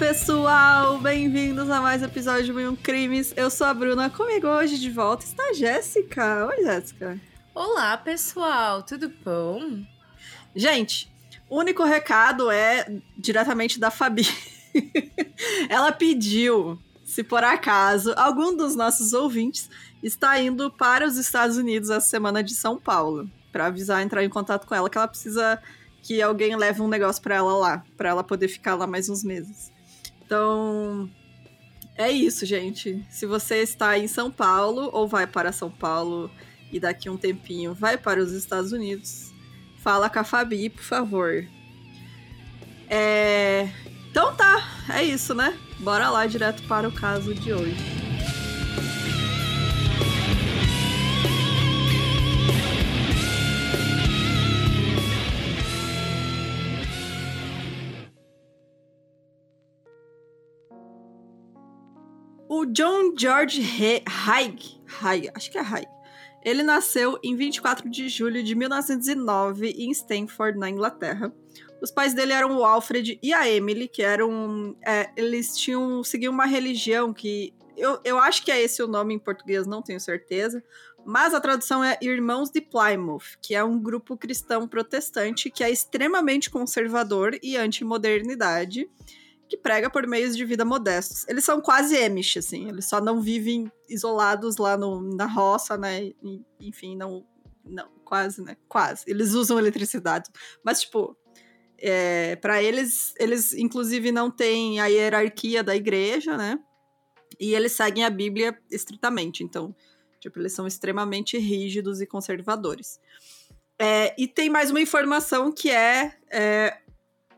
pessoal, bem-vindos a mais um episódio de Mil Crimes. Eu sou a Bruna, comigo hoje de volta está a Jéssica. Oi, Jéssica. Olá, pessoal, tudo bom? Gente, o único recado é diretamente da Fabi. Ela pediu, se por acaso algum dos nossos ouvintes está indo para os Estados Unidos essa semana de São Paulo, para avisar, entrar em contato com ela que ela precisa que alguém leve um negócio para ela lá, para ela poder ficar lá mais uns meses. Então, é isso, gente. Se você está em São Paulo ou vai para São Paulo e daqui um tempinho vai para os Estados Unidos, fala com a Fabi, por favor. É... Então tá, é isso, né? Bora lá direto para o caso de hoje. O John George Haig, Haig, acho que é Haig, ele nasceu em 24 de julho de 1909 em Stanford, na Inglaterra. Os pais dele eram o Alfred e a Emily, que eram. É, eles tinham. seguiam uma religião que. Eu, eu acho que é esse o nome em português, não tenho certeza. Mas a tradução é Irmãos de Plymouth, que é um grupo cristão protestante que é extremamente conservador e anti-modernidade que prega por meios de vida modestos. Eles são quase Amish, assim, eles só não vivem isolados lá no, na roça, né? Enfim, não, não, quase, né? Quase. Eles usam eletricidade. Mas, tipo, é, para eles, eles inclusive não têm a hierarquia da igreja, né? E eles seguem a Bíblia estritamente. Então, tipo, eles são extremamente rígidos e conservadores. É, e tem mais uma informação que é, é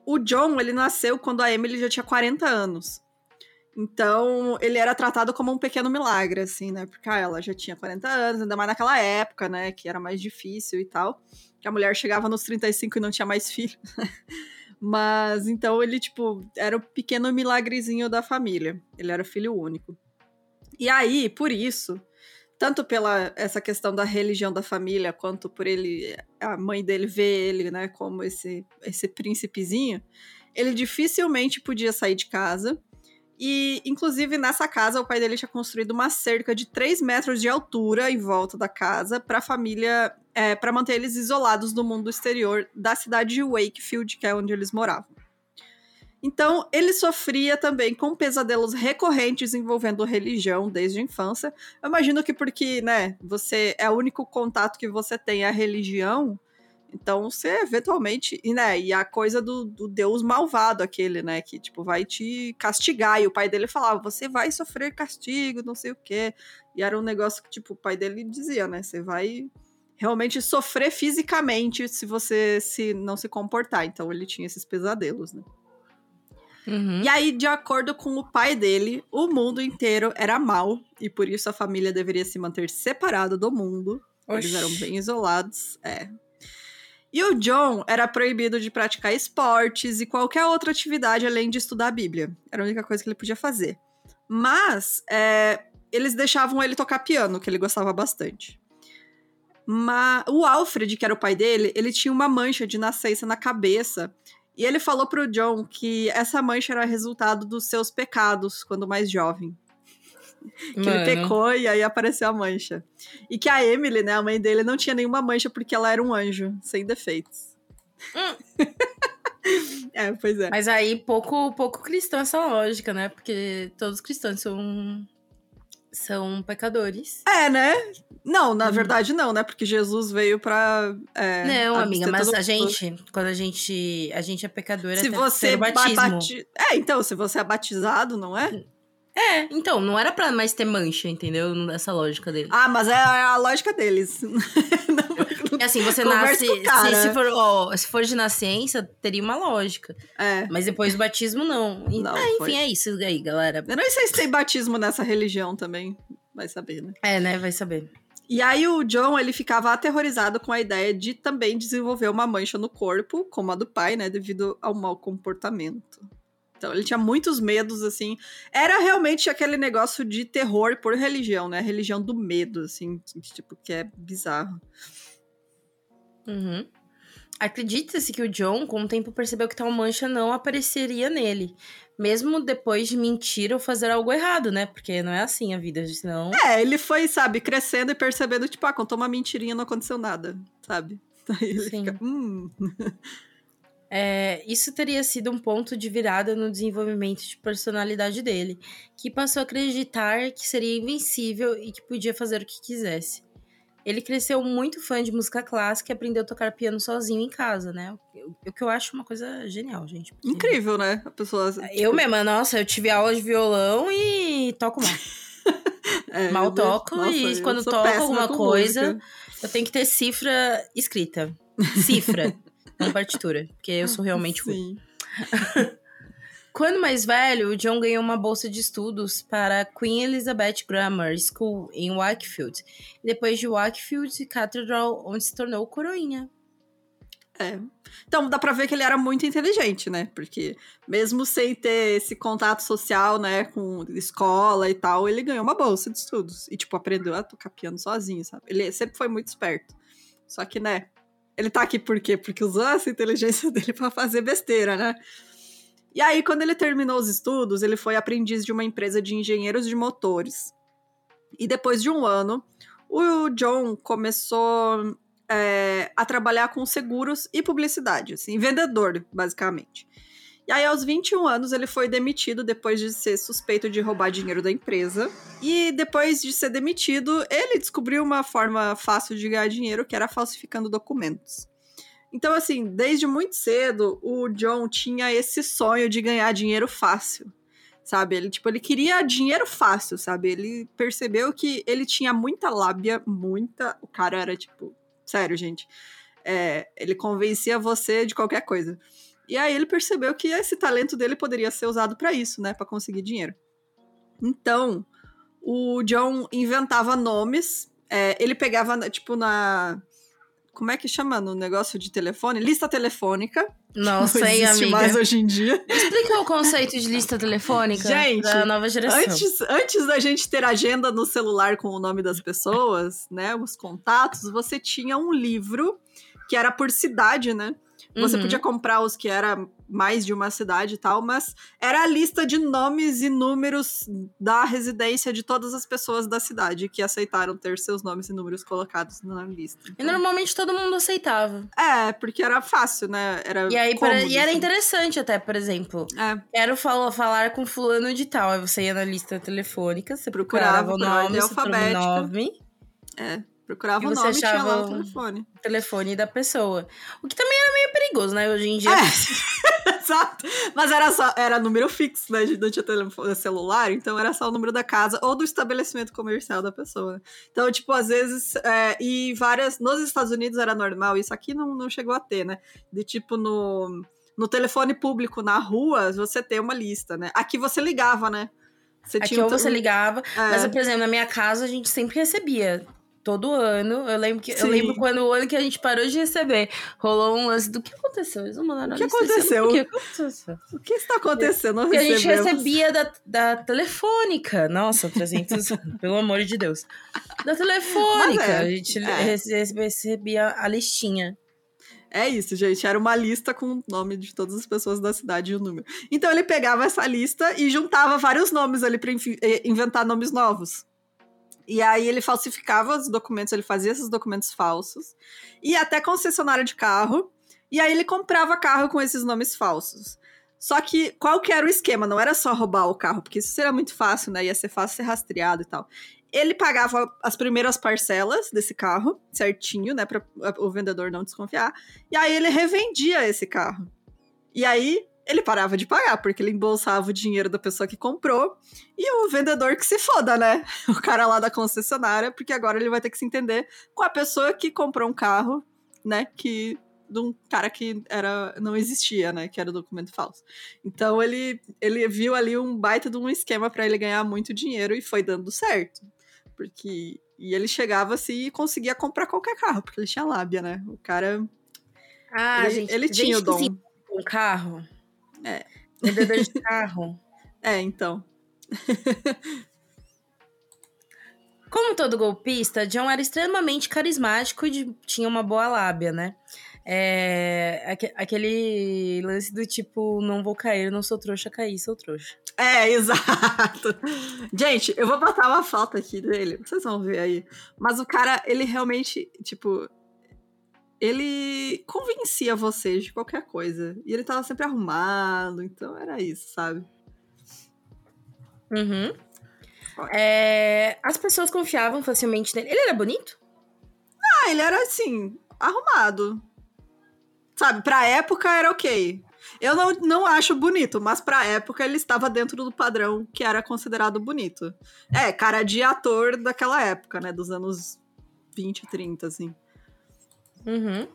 o John, ele nasceu quando a Emily já tinha 40 anos. Então, ele era tratado como um pequeno milagre, assim, né? Porque ah, ela já tinha 40 anos, ainda mais naquela época, né? Que era mais difícil e tal. Que a mulher chegava nos 35 e não tinha mais filho. Mas, então, ele, tipo, era o pequeno milagrezinho da família. Ele era filho único. E aí, por isso, tanto pela essa questão da religião da família, quanto por ele, a mãe dele ver ele, né, como esse, esse príncipezinho, ele dificilmente podia sair de casa. E, inclusive, nessa casa, o pai dele tinha construído uma cerca de 3 metros de altura em volta da casa para a família, é, para manter eles isolados do mundo exterior da cidade de Wakefield, que é onde eles moravam. Então, ele sofria também com pesadelos recorrentes envolvendo religião desde a infância. Eu imagino que porque, né, você é o único contato que você tem é a religião, então você eventualmente, e, né, e a coisa do, do Deus malvado aquele, né, que tipo vai te castigar, e o pai dele falava, você vai sofrer castigo, não sei o quê. E era um negócio que tipo o pai dele dizia, né, você vai realmente sofrer fisicamente se você se não se comportar. Então ele tinha esses pesadelos, né? Uhum. E aí, de acordo com o pai dele, o mundo inteiro era mal e por isso a família deveria se manter separada do mundo. Oxi. Eles eram bem isolados, é. E o John era proibido de praticar esportes e qualquer outra atividade além de estudar a Bíblia. Era a única coisa que ele podia fazer. Mas é, eles deixavam ele tocar piano, que ele gostava bastante. Mas o Alfred, que era o pai dele, ele tinha uma mancha de nascença na cabeça e ele falou pro John que essa mancha era resultado dos seus pecados quando mais jovem. que Mano. ele pecou e aí apareceu a mancha. E que a Emily, né, a mãe dele, não tinha nenhuma mancha porque ela era um anjo, sem defeitos. Hum. é, pois é. Mas aí, pouco, pouco cristão essa lógica, né? Porque todos os cristãos são são pecadores. É, né? Não, na uhum. verdade não, né? Porque Jesus veio pra. É, não, amiga, mas a gente, quando a gente. A gente é pecadora se você batismo. Bati... É, então, se você é batizado, não é? É, então, não era pra mais ter mancha, entendeu? Nessa lógica dele. Ah, mas é a lógica deles. É assim, você nasce. Se, se, for, se for de nascença, teria uma lógica. É. Mas depois do batismo, não. não ah, enfim, foi. é isso aí, galera. Eu não sei se tem batismo nessa religião também. Vai saber, né? É, né? Vai saber. E aí o John, ele ficava aterrorizado com a ideia de também desenvolver uma mancha no corpo, como a do pai, né, devido ao mau comportamento. Então ele tinha muitos medos, assim. Era realmente aquele negócio de terror por religião, né? Religião do medo, assim, tipo, que é bizarro. Uhum. Acredita-se que o John, com o tempo, percebeu que tal mancha não apareceria nele. Mesmo depois de mentir ou fazer algo errado, né? Porque não é assim a vida, senão. É, ele foi, sabe, crescendo e percebendo, tipo, ah, contou uma mentirinha não aconteceu nada, sabe? Aí ele Sim. fica. Hum. É, isso teria sido um ponto de virada no desenvolvimento de personalidade dele, que passou a acreditar que seria invencível e que podia fazer o que quisesse. Ele cresceu muito fã de música clássica e aprendeu a tocar piano sozinho em casa, né? O que eu acho uma coisa genial, gente. Porque... Incrível, né? A pessoa. Eu tipo... mesma, nossa, eu tive aula de violão e toco mal. é, mal toco nossa, e quando toco alguma coisa, música. eu tenho que ter cifra escrita. Cifra. Não partitura, porque eu sou realmente ruim. Quando mais velho, John ganhou uma bolsa de estudos para a Queen Elizabeth Grammar School em Wakefield. Depois de Wakefield Cathedral, onde se tornou coroinha. É. Então, dá pra ver que ele era muito inteligente, né? Porque mesmo sem ter esse contato social, né, com escola e tal, ele ganhou uma bolsa de estudos. E, tipo, aprendeu a tocar piano sozinho, sabe? Ele sempre foi muito esperto. Só que, né, ele tá aqui por quê? Porque usou essa inteligência dele para fazer besteira, né? E aí, quando ele terminou os estudos, ele foi aprendiz de uma empresa de engenheiros de motores. E depois de um ano, o John começou é, a trabalhar com seguros e publicidade, assim, vendedor, basicamente. E aí, aos 21 anos, ele foi demitido depois de ser suspeito de roubar dinheiro da empresa. E depois de ser demitido, ele descobriu uma forma fácil de ganhar dinheiro, que era falsificando documentos. Então, assim, desde muito cedo, o John tinha esse sonho de ganhar dinheiro fácil. Sabe? Ele, tipo, ele queria dinheiro fácil, sabe? Ele percebeu que ele tinha muita lábia, muita. O cara era, tipo, sério, gente. É, ele convencia você de qualquer coisa. E aí ele percebeu que esse talento dele poderia ser usado para isso, né, para conseguir dinheiro. Então, o John inventava nomes, é, ele pegava, tipo, na. Como é que chama no negócio de telefone? Lista telefônica. Nossa, não existe amiga. mais hoje em dia. Explica o conceito de lista telefônica gente, da nova geração. Antes, antes da gente ter agenda no celular com o nome das pessoas, né, os contatos, você tinha um livro que era por cidade, né? Você uhum. podia comprar os que era mais de uma cidade e tal, mas era a lista de nomes e números da residência de todas as pessoas da cidade que aceitaram ter seus nomes e números colocados na lista. Então, e normalmente todo mundo aceitava. É, porque era fácil, né? Era e aí cômodo, e era assim. interessante até, por exemplo. É. Quero falar, falar com fulano de tal. Aí você ia na lista telefônica, você procurava, procurava o nome, o nome. É. Procurava o nome e tinha lá o telefone. O telefone da pessoa. O que também era meio perigoso, né? Hoje em dia. É. Exato. Mas era só era número fixo, né? Não tinha telefone celular, então era só o número da casa ou do estabelecimento comercial da pessoa. Então, tipo, às vezes. É, e várias. Nos Estados Unidos era normal, isso aqui não, não chegou a ter, né? De tipo, no, no telefone público, na rua, você ter uma lista, né? Aqui você ligava, né? Você Aqui ou você ligava, é. mas, por exemplo, na minha casa a gente sempre recebia todo ano. Eu lembro que eu lembro quando o ano que a gente parou de receber, rolou um lance do que aconteceu. Eles não mandaram o que aconteceu? O que aconteceu? O que está acontecendo? Porque a gente recebia da, da telefônica. Nossa, 300, pelo amor de Deus. Da telefônica. É, a gente é. recebia a listinha. É isso, gente. Era uma lista com o nome de todas as pessoas da cidade e o número. Então ele pegava essa lista e juntava vários nomes ali para eh, inventar nomes novos. E aí ele falsificava os documentos, ele fazia esses documentos falsos. E até concessionária de carro. E aí ele comprava carro com esses nomes falsos. Só que qual que era o esquema? Não era só roubar o carro, porque isso seria muito fácil, né? Ia ser fácil ser rastreado e tal. Ele pagava as primeiras parcelas desse carro, certinho, né? Para o vendedor não desconfiar. E aí ele revendia esse carro. E aí ele parava de pagar, porque ele embolsava o dinheiro da pessoa que comprou e o vendedor que se foda, né? O cara lá da concessionária, porque agora ele vai ter que se entender com a pessoa que comprou um carro, né? Que de um cara que era não existia, né? Que era documento falso. Então ele, ele viu ali um baita de um esquema para ele ganhar muito dinheiro e foi dando certo. Porque. E ele chegava assim e conseguia comprar qualquer carro, porque ele tinha lábia, né? O cara. Ah, ele, gente, ele tinha o dom. Um carro? É. Vendedor de carro. É, então. Como todo golpista, John era extremamente carismático e tinha uma boa lábia, né? É, aquele lance do tipo, não vou cair, não sou trouxa, cair, sou trouxa. É, exato. Gente, eu vou botar uma foto aqui dele, vocês vão ver aí. Mas o cara, ele realmente, tipo, ele convencia vocês de qualquer coisa. E ele tava sempre arrumado, então era isso, sabe? Uhum. É, as pessoas confiavam facilmente nele. Ele era bonito? Ah, ele era assim, arrumado. Sabe, pra época era ok. Eu não, não acho bonito, mas pra época ele estava dentro do padrão que era considerado bonito. É, cara de ator daquela época, né? Dos anos 20, 30, assim. Uhum.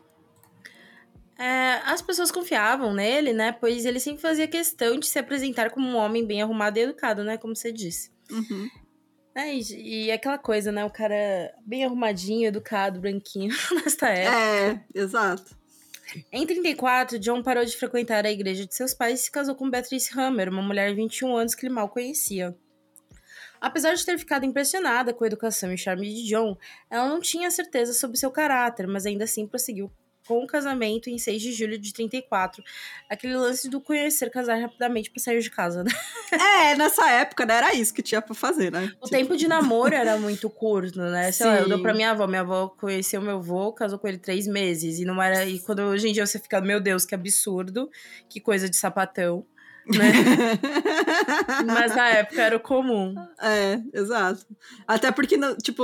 É, as pessoas confiavam nele, né? Pois ele sempre fazia questão de se apresentar como um homem bem arrumado e educado, né? Como você disse. Uhum. É, e, e aquela coisa, né? O cara bem arrumadinho, educado, branquinho, nesta época. É, exato. Em 34, John parou de frequentar a igreja de seus pais e se casou com Beatrice Hammer, uma mulher de 21 anos que ele mal conhecia. Apesar de ter ficado impressionada com a educação e charme de John, ela não tinha certeza sobre seu caráter, mas ainda assim prosseguiu com o casamento em 6 de julho de 34. Aquele lance do conhecer, casar rapidamente pra sair de casa, né? É, nessa época, né? Era isso que tinha pra fazer, né? O tempo de namoro era muito curto, né? Sei Sim. lá, eu dou pra minha avó. Minha avó conheceu meu avô, casou com ele três meses. E não era. E quando hoje em dia você fica, meu Deus, que absurdo, que coisa de sapatão né? Mas na época era o comum. É, exato. Até porque, tipo,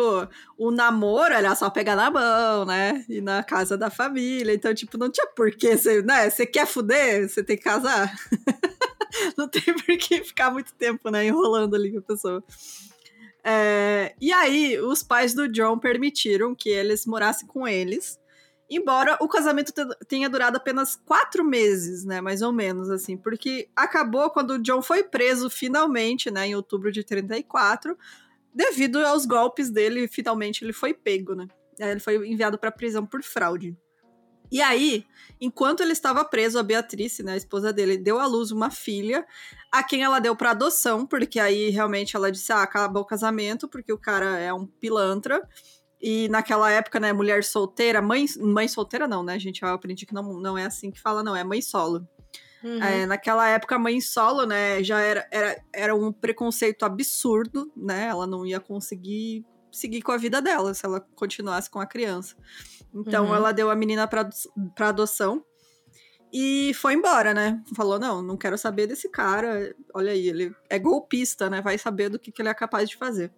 o namoro era só pegar na mão, né? E na casa da família. Então, tipo, não tinha porquê você, né? Você quer fuder, você tem que casar. não tem por que ficar muito tempo, né? Enrolando ali com a pessoa. É, e aí, os pais do John permitiram que eles morassem com eles Embora o casamento tenha durado apenas quatro meses, né? Mais ou menos, assim. Porque acabou quando o John foi preso finalmente, né? Em outubro de 34. Devido aos golpes dele, finalmente ele foi pego, né? Ele foi enviado para prisão por fraude. E aí, enquanto ele estava preso, a Beatrice, né, a esposa dele, deu à luz uma filha, a quem ela deu para adoção, porque aí realmente ela disse: ah, acabou o casamento, porque o cara é um pilantra. E naquela época, né, mulher solteira, mãe, mãe solteira não, né, gente? Eu aprendi que não, não é assim que fala, não, é mãe solo. Uhum. É, naquela época, mãe solo, né, já era, era, era um preconceito absurdo, né? Ela não ia conseguir seguir com a vida dela se ela continuasse com a criança. Então, uhum. ela deu a menina para adoção e foi embora, né? Falou: não, não quero saber desse cara. Olha aí, ele é golpista, né? Vai saber do que, que ele é capaz de fazer.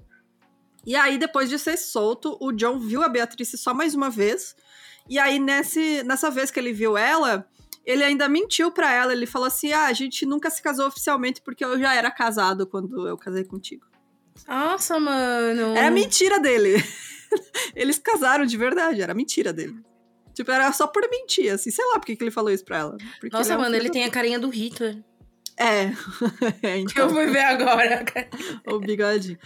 E aí, depois de ser solto, o John viu a Beatrice só mais uma vez. E aí, nesse, nessa vez que ele viu ela, ele ainda mentiu para ela. Ele falou assim: ah, a gente nunca se casou oficialmente porque eu já era casado quando eu casei contigo. Nossa, mano. Era mentira dele. Eles casaram de verdade, era mentira dele. Tipo, era só por mentir, assim. Sei lá por que ele falou isso pra ela. Porque Nossa, ele é um mano, ele tem a carinha do Hitler. É. é então... Eu fui ver agora. o bigodinho.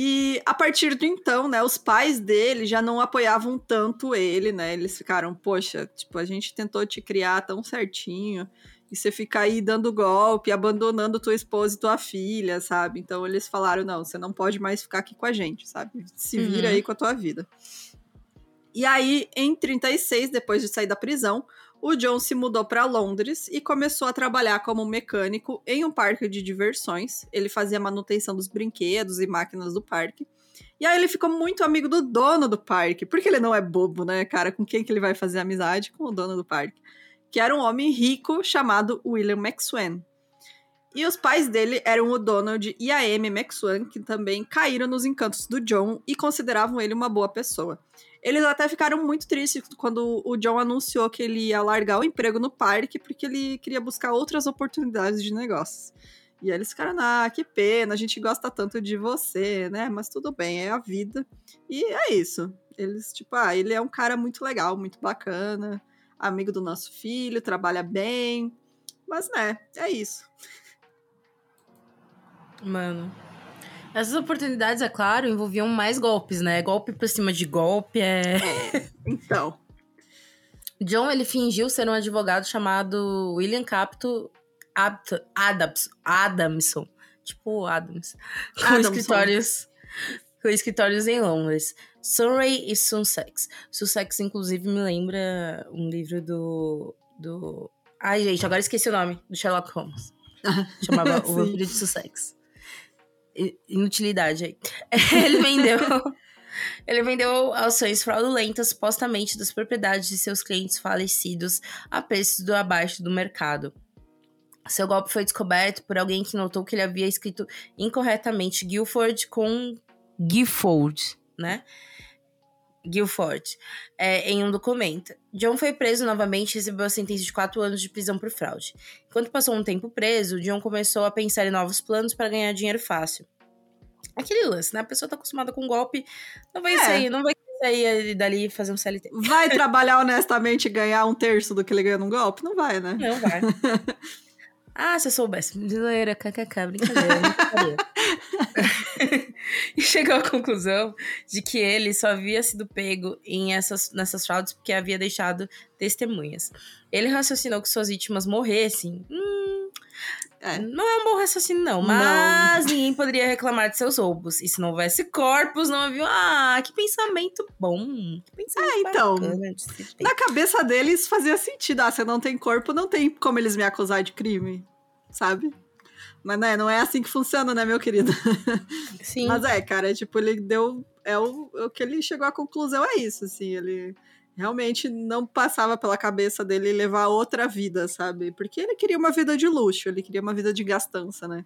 E a partir de então, né, os pais dele já não apoiavam tanto ele, né? Eles ficaram, poxa, tipo, a gente tentou te criar tão certinho e você fica aí dando golpe, abandonando tua esposa e tua filha, sabe? Então eles falaram, não, você não pode mais ficar aqui com a gente, sabe? Se vira uhum. aí com a tua vida. E aí, em 36, depois de sair da prisão, o John se mudou para Londres e começou a trabalhar como mecânico em um parque de diversões. Ele fazia manutenção dos brinquedos e máquinas do parque. E aí ele ficou muito amigo do dono do parque, porque ele não é bobo, né, cara? Com quem que ele vai fazer amizade? Com o dono do parque. Que era um homem rico chamado William Maxwell. E os pais dele eram o Donald e a Amy Maxwell, que também caíram nos encantos do John e consideravam ele uma boa pessoa. Eles até ficaram muito tristes quando o John anunciou que ele ia largar o emprego no parque porque ele queria buscar outras oportunidades de negócios. E eles ficaram, ah, que pena, a gente gosta tanto de você, né? Mas tudo bem, é a vida. E é isso. Eles, tipo, ah, ele é um cara muito legal, muito bacana, amigo do nosso filho, trabalha bem. Mas, né, é isso. Mano. Essas oportunidades, é claro, envolviam mais golpes, né? Golpe por cima de golpe, é... é então... John, ele fingiu ser um advogado chamado William Capito Adams, Adamson, tipo Adams, com Adamson. escritórios com escritórios em Londres, Surrey e Sussex. Sussex, inclusive, me lembra um livro do, do... Ai, gente, agora esqueci o nome, do Sherlock Holmes. Chamava O Vampiro de Sussex. Inutilidade aí. Ele vendeu... Ele vendeu ações fraudulentas supostamente das propriedades de seus clientes falecidos a preços do abaixo do mercado. Seu golpe foi descoberto por alguém que notou que ele havia escrito incorretamente Guilford com Gifford, né? Guilford, é, em um documento. John foi preso novamente e recebeu a sentença de quatro anos de prisão por fraude. Enquanto passou um tempo preso, John começou a pensar em novos planos para ganhar dinheiro fácil. Aquele lance, né? A pessoa tá acostumada com golpe, não vai é. sair, não vai sair dali e fazer um CLT. Vai trabalhar honestamente e ganhar um terço do que ele ganha num golpe? Não vai, né? Não vai. Ah, se eu soubesse. Zoeira, kkk, brincadeira. brincadeira. e chegou à conclusão de que ele só havia sido pego em essas, nessas fraudes porque havia deixado testemunhas. Ele raciocinou que suas vítimas morressem. Hum, é. Não é um bom raciocínio, não. Mas não. ninguém poderia reclamar de seus roubos. E se não houvesse corpos, não havia. Ah, que pensamento bom. Que pensamento é, então. Na cabeça deles fazia sentido. Ah, você não tem corpo, não tem como eles me acusar de crime. Sabe? Mas né, não é assim que funciona, né, meu querido? Sim. Mas é, cara, tipo, ele deu. É o, o que ele chegou à conclusão, é isso, assim. Ele realmente não passava pela cabeça dele levar outra vida, sabe? Porque ele queria uma vida de luxo, ele queria uma vida de gastança, né?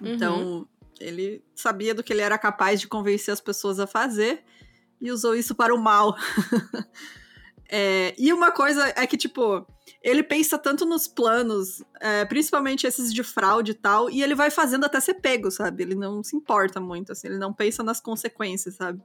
Então, uhum. ele sabia do que ele era capaz de convencer as pessoas a fazer e usou isso para o mal. é, e uma coisa é que, tipo, ele pensa tanto nos planos, é, principalmente esses de fraude e tal, e ele vai fazendo até ser pego, sabe? Ele não se importa muito, assim, ele não pensa nas consequências, sabe?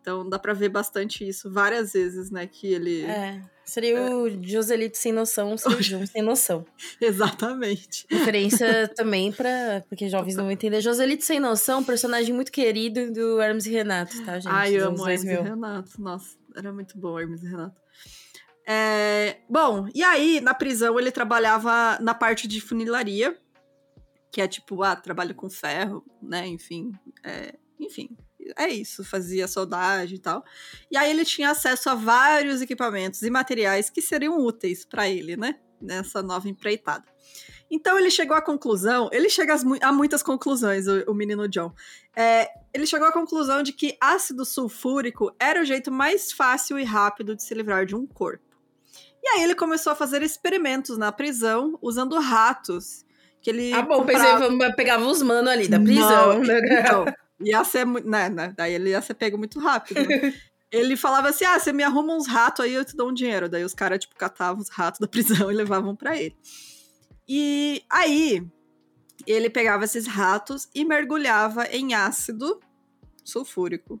Então dá pra ver bastante isso várias vezes, né? Que ele. É. Seria é. o Joselito sem noção, o João sem noção. Exatamente. Referência também para Porque jovens não vão entender. Joselito sem noção, personagem muito querido do Hermes e Renato, tá, gente? Ai, eu amo Hermes e Renato. Nossa, era muito bom Hermes e Renato. É, bom, e aí, na prisão, ele trabalhava na parte de funilaria, que é tipo, ah, trabalho com ferro, né? Enfim. É, enfim, é isso, fazia soldagem e tal. E aí ele tinha acesso a vários equipamentos e materiais que seriam úteis para ele, né? Nessa nova empreitada. Então ele chegou à conclusão, ele chega a muitas conclusões, o, o menino John. É, ele chegou à conclusão de que ácido sulfúrico era o jeito mais fácil e rápido de se livrar de um corpo. E aí ele começou a fazer experimentos na prisão usando ratos. Que ele ah, bom, comprava... pensei, pegava os manos ali da prisão. Não, né? Então, Ia ser, né, né? Daí ele ia ser pego muito rápido. Né? ele falava assim: ah, você me arruma uns ratos aí, eu te dou um dinheiro. Daí os caras, tipo, catavam os ratos da prisão e levavam para ele. E aí, ele pegava esses ratos e mergulhava em ácido sulfúrico.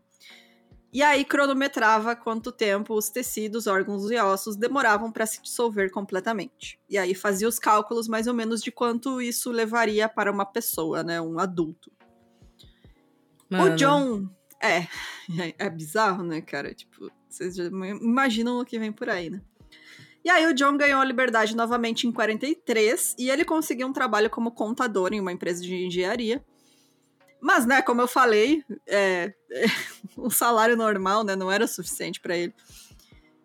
E aí cronometrava quanto tempo os tecidos, órgãos e ossos demoravam para se dissolver completamente. E aí fazia os cálculos mais ou menos de quanto isso levaria para uma pessoa, né, um adulto. Mano. O John. É, é bizarro, né, cara? Tipo, vocês já imaginam o que vem por aí, né? E aí o John ganhou a liberdade novamente em 43 e ele conseguiu um trabalho como contador em uma empresa de engenharia. Mas, né, como eu falei, é, é, um salário normal, né, não era suficiente para ele.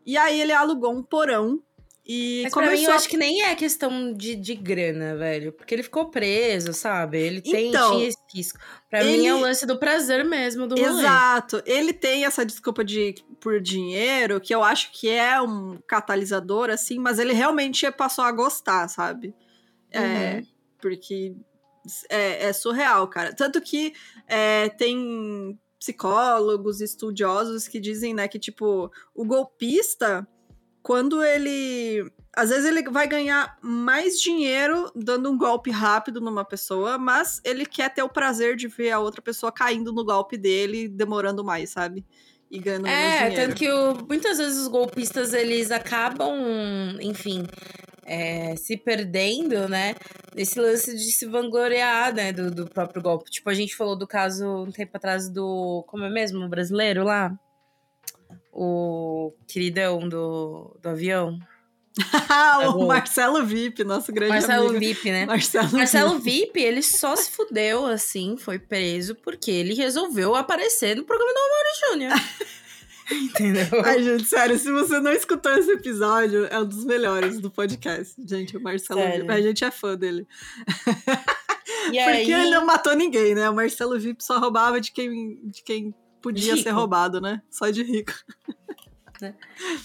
E aí ele alugou um porão e Mas começou... pra mim, eu acho que nem é questão de, de grana, velho. Porque ele ficou preso, sabe? Ele tem, então, tinha esse risco. Pra ele... mim, é o lance do prazer mesmo do rolê. Exato. Ele tem essa desculpa de por dinheiro, que eu acho que é um catalisador, assim, mas ele realmente passou a gostar, sabe? É, uhum. É, porque é, é, surreal, cara. Tanto que é, tem psicólogos, estudiosos que dizem, né, que, tipo, o golpista quando ele. Às vezes ele vai ganhar mais dinheiro dando um golpe rápido numa pessoa, mas ele quer ter o prazer de ver a outra pessoa caindo no golpe dele, demorando mais, sabe? E ganhando é, mais dinheiro. É, tanto que o, muitas vezes os golpistas eles acabam, enfim, é, se perdendo, né? Nesse lance de se vangloriar, né? Do, do próprio golpe. Tipo, a gente falou do caso um tempo atrás do. Como é mesmo? O brasileiro lá? O queridão do, do avião. o Marcelo VIP, nosso grande Marcelo amigo. VIP, né? Marcelo, Marcelo VIP. ele só se fudeu, assim, foi preso porque ele resolveu aparecer no programa do Mauro Júnior. Entendeu? Ai, gente, sério, se você não escutou esse episódio, é um dos melhores do podcast. Gente, o Marcelo sério? VIP, a gente é fã dele. E Porque aí... ele não matou ninguém, né? O Marcelo VIP só roubava de quem, de quem podia ser roubado, né? Só de rico. Né?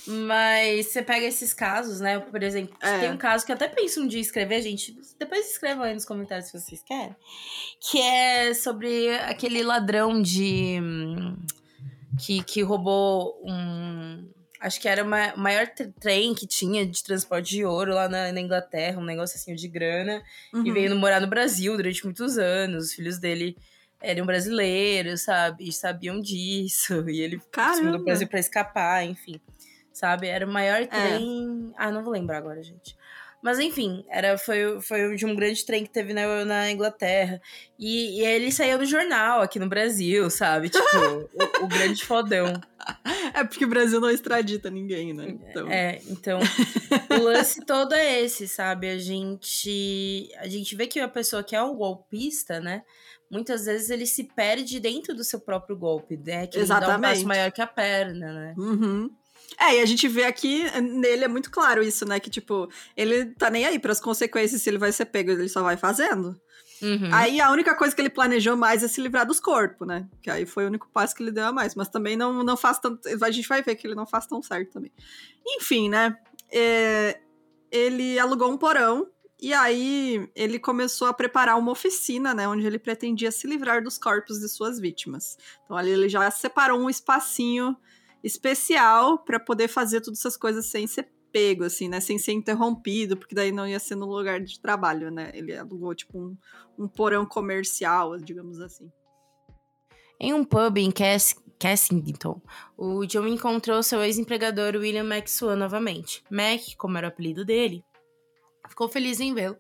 Mas você pega esses casos, né? Por exemplo, é. tem um caso que eu até penso um dia escrever, gente. Depois escrevam aí nos comentários se vocês querem. Que é sobre aquele ladrão de. que, que roubou um. Acho que era o maior trem que tinha de transporte de ouro lá na, na Inglaterra, um negócio assim de grana. Uhum. E veio morar no Brasil durante muitos anos. Os filhos dele eram brasileiros, sabe? E sabiam disso. E ele Caramba. do Brasil pra escapar, enfim. Sabe? Era o maior é. trem. É. Ah, não vou lembrar agora, gente. Mas enfim, era, foi, foi de um grande trem que teve na, na Inglaterra. E, e ele saiu no jornal aqui no Brasil, sabe? Tipo, o, o, grande fodão. É porque o Brasil não extradita ninguém, né? Então... É, então. o lance todo é esse, sabe? A gente. A gente vê que a pessoa que é o golpista, né? Muitas vezes ele se perde dentro do seu próprio golpe, né? Que Exatamente. ele dá um passo maior que a perna, né? Uhum. É, e a gente vê aqui, nele é muito claro isso, né? Que, tipo, ele tá nem aí para as consequências se ele vai ser pego, ele só vai fazendo. Uhum. Aí a única coisa que ele planejou mais é se livrar dos corpos, né? Que aí foi o único passo que ele deu a mais. Mas também não, não faz tanto. A gente vai ver que ele não faz tão certo também. Enfim, né? É, ele alugou um porão e aí ele começou a preparar uma oficina, né, onde ele pretendia se livrar dos corpos de suas vítimas. Então ali ele já separou um espacinho especial para poder fazer todas essas coisas sem ser pego, assim, né, sem ser interrompido, porque daí não ia ser no lugar de trabalho, né. Ele alugou tipo um, um porão comercial, digamos assim. Em um pub em Cass Cassington, o John encontrou seu ex-empregador William Maxwell novamente. Mac, como era o apelido dele, ficou feliz em vê-lo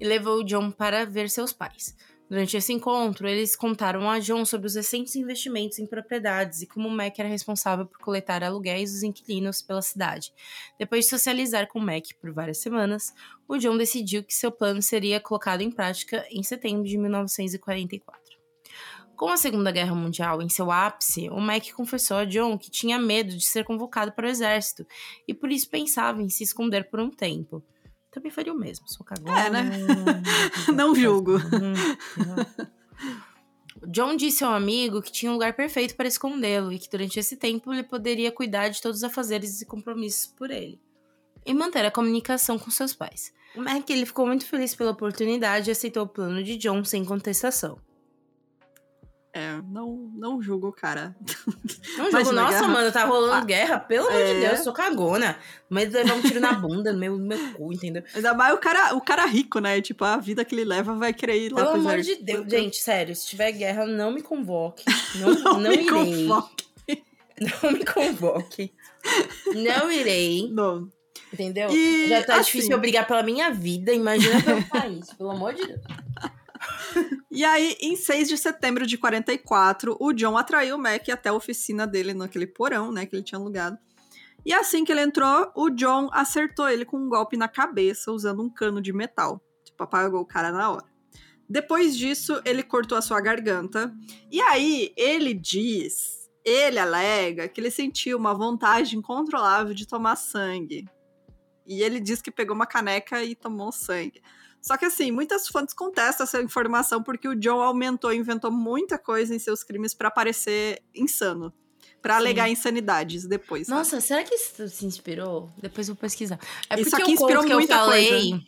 e levou John para ver seus pais. Durante esse encontro, eles contaram a John sobre os recentes investimentos em propriedades e como Mac era responsável por coletar aluguéis dos inquilinos pela cidade. Depois de socializar com Mac por várias semanas, o John decidiu que seu plano seria colocado em prática em setembro de 1944. Com a Segunda Guerra Mundial em seu ápice, o Mac confessou a John que tinha medo de ser convocado para o exército e por isso pensava em se esconder por um tempo também faria o mesmo. Sou cagona. É, né? não julgo. John disse ao amigo que tinha um lugar perfeito para escondê-lo e que durante esse tempo ele poderia cuidar de todos os afazeres e compromissos por ele. E manter a comunicação com seus pais. O Mac ele ficou muito feliz pela oportunidade e aceitou o plano de John sem contestação. É, não, não julgo o cara. Não julgo. Nossa, guerra. mano, tá rolando ah, guerra. Pelo amor é... de Deus, eu sou cagona. Mas levar um tiro na bunda, no meu, no meu cu, entendeu? Ainda mais o cara, o cara rico, né? Tipo, a vida que ele leva vai querer ir lá Pelo amor de Deus. Gente, sério, se tiver guerra, não me convoque. Não, não, não me irei. Convoque. Não me convoque. Não irei. Não. Entendeu? E, Já tá assim, difícil eu brigar pela minha vida. Imagina pelo país, pelo amor de Deus. E aí, em 6 de setembro de 44, o John atraiu o Mac até a oficina dele, naquele porão, né, que ele tinha alugado. E assim que ele entrou, o John acertou ele com um golpe na cabeça, usando um cano de metal. Tipo, apagou o cara na hora. Depois disso, ele cortou a sua garganta. E aí, ele diz, ele alega que ele sentiu uma vontade incontrolável de tomar sangue. E ele diz que pegou uma caneca e tomou sangue. Só que assim, muitas fontes contestam essa informação porque o John aumentou, inventou muita coisa em seus crimes para parecer insano. Pra alegar Sim. insanidades depois. Nossa, sabe? será que isso se inspirou? Depois eu vou pesquisar. É porque isso aqui inspirou que muita eu falei, coisa.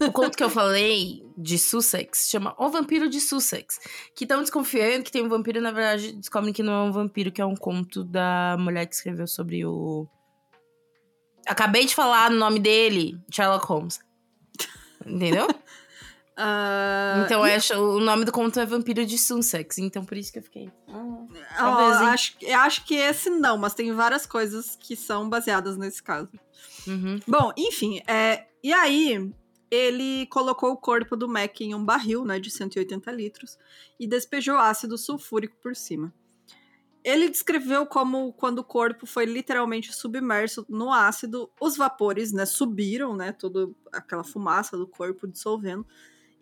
O conto que eu falei de Sussex chama O Vampiro de Sussex. Que estão desconfiando que tem um vampiro, na verdade, descobrem que não é um vampiro, que é um conto da mulher que escreveu sobre o. Acabei de falar o nome dele, Sherlock Holmes. Entendeu? Uh, então é, o nome do conto é Vampiro de Sussex, então por isso que eu fiquei. Ah, oh, acho, eu acho que esse não, mas tem várias coisas que são baseadas nesse caso. Uhum. Bom, enfim, é, E aí, ele colocou o corpo do Mac em um barril, né, de 180 litros, e despejou ácido sulfúrico por cima. Ele descreveu como quando o corpo foi literalmente submerso no ácido, os vapores, né, subiram, né, toda aquela fumaça do corpo dissolvendo,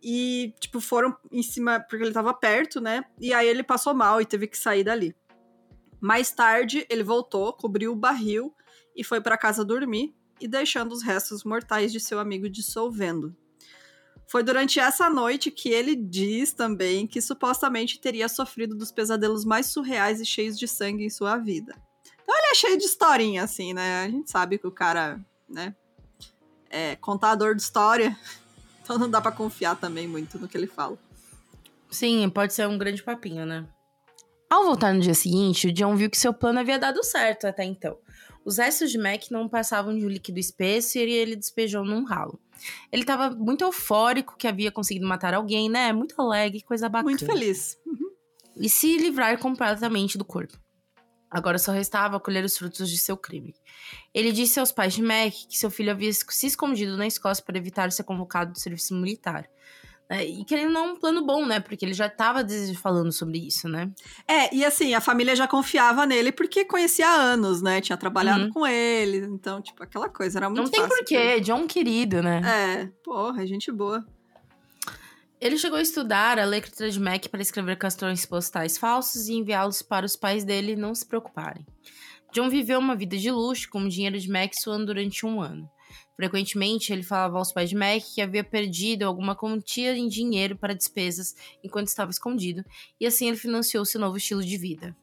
e, tipo, foram em cima, porque ele estava perto, né, e aí ele passou mal e teve que sair dali. Mais tarde, ele voltou, cobriu o barril e foi para casa dormir, e deixando os restos mortais de seu amigo dissolvendo. Foi durante essa noite que ele diz também que supostamente teria sofrido dos pesadelos mais surreais e cheios de sangue em sua vida. Então ele é cheio de historinha, assim, né? A gente sabe que o cara, né, é contador de história, então não dá para confiar também muito no que ele fala. Sim, pode ser um grande papinho, né? Ao voltar no dia seguinte, o John viu que seu plano havia dado certo até então. Os restos de Mac não passavam de um líquido espesso e ele despejou num ralo. Ele estava muito eufórico que havia conseguido matar alguém, né? Muito alegre, coisa bacana. Muito feliz. Uhum. E se livrar completamente do corpo. Agora só restava colher os frutos de seu crime. Ele disse aos pais de Mac que seu filho havia se escondido na Escócia para evitar ser convocado do serviço militar. É, e querendo não um plano bom, né? Porque ele já estava falando sobre isso, né? É, e assim, a família já confiava nele porque conhecia há anos, né? Tinha trabalhado uhum. com ele. Então, tipo, aquela coisa era muito Não tem porquê, John querido, né? É, porra, gente boa. Ele chegou a estudar a letra de Mac para escrever cartões postais falsos e enviá-los para os pais dele não se preocuparem. John viveu uma vida de luxo com o dinheiro de Maxwell durante um ano. Frequentemente, ele falava aos pais de Mac que havia perdido alguma quantia em dinheiro para despesas enquanto estava escondido, e assim ele financiou seu novo estilo de vida.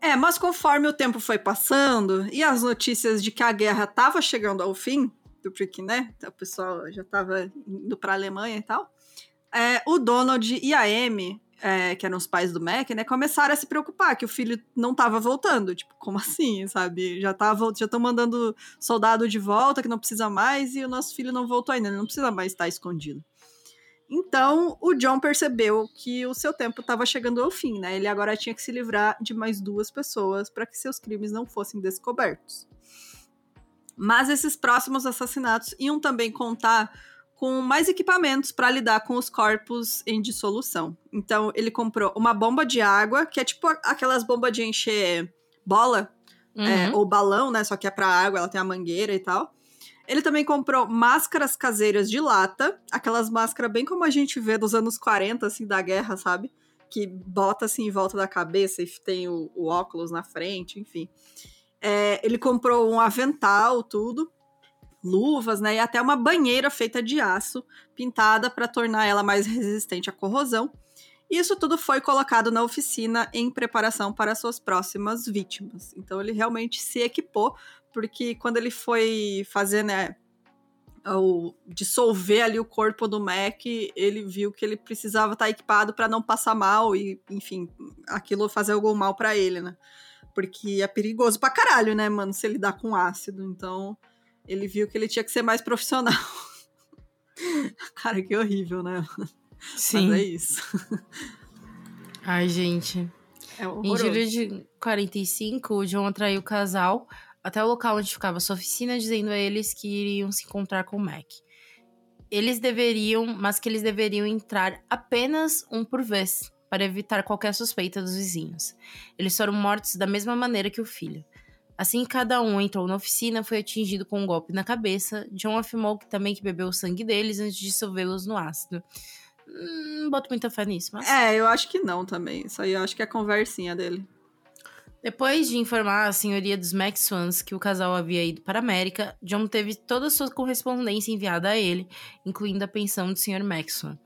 É, mas conforme o tempo foi passando e as notícias de que a guerra estava chegando ao fim, porque, né, o pessoal já estava indo para a Alemanha e tal, é, o Donald e a Amy é, que eram os pais do Mac, né, começaram a se preocupar que o filho não estava voltando. Tipo, como assim, sabe? Já tava, já estão mandando soldado de volta que não precisa mais e o nosso filho não voltou ainda, ele não precisa mais estar escondido. Então, o John percebeu que o seu tempo estava chegando ao fim, né? Ele agora tinha que se livrar de mais duas pessoas para que seus crimes não fossem descobertos. Mas esses próximos assassinatos iam também contar com mais equipamentos para lidar com os corpos em dissolução. Então, ele comprou uma bomba de água, que é tipo aquelas bombas de encher bola é, uhum. é, ou balão, né? Só que é para água, ela tem a mangueira e tal. Ele também comprou máscaras caseiras de lata, aquelas máscaras bem como a gente vê dos anos 40, assim, da guerra, sabe? Que bota assim em volta da cabeça e tem o, o óculos na frente, enfim. É, ele comprou um avental, tudo luvas, né, e até uma banheira feita de aço, pintada para tornar ela mais resistente à corrosão. Isso tudo foi colocado na oficina em preparação para suas próximas vítimas. Então ele realmente se equipou, porque quando ele foi fazer, né, o dissolver ali o corpo do Mac, ele viu que ele precisava estar tá equipado para não passar mal e, enfim, aquilo fazer algum mal para ele, né? Porque é perigoso pra caralho, né, mano, se dá com ácido. Então, ele viu que ele tinha que ser mais profissional. Cara, que horrível, né? Sim. Mas é isso. Ai, gente. É em julho de 45, o John atraiu o casal até o local onde ficava sua oficina, dizendo a eles que iriam se encontrar com o Mac. Eles deveriam, mas que eles deveriam entrar apenas um por vez, para evitar qualquer suspeita dos vizinhos. Eles foram mortos da mesma maneira que o filho. Assim que cada um entrou na oficina, foi atingido com um golpe na cabeça. John afirmou que também que bebeu o sangue deles antes de dissolvê-los no ácido. Hum, não boto muita fé nisso, mas... É, eu acho que não também. Isso aí eu acho que é a conversinha dele. Depois de informar a senhoria dos Maxwans que o casal havia ido para a América, John teve toda a sua correspondência enviada a ele, incluindo a pensão do Sr. Maxwan.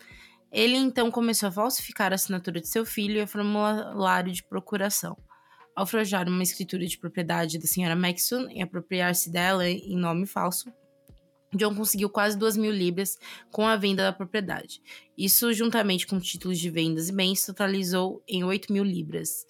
Ele então começou a falsificar a assinatura de seu filho e o formulário de procuração ao forjar uma escritura de propriedade da senhora Maxon e apropriar-se dela em nome falso, John conseguiu quase duas mil libras com a venda da propriedade. Isso, juntamente com títulos de vendas e bens, totalizou em 8 mil libras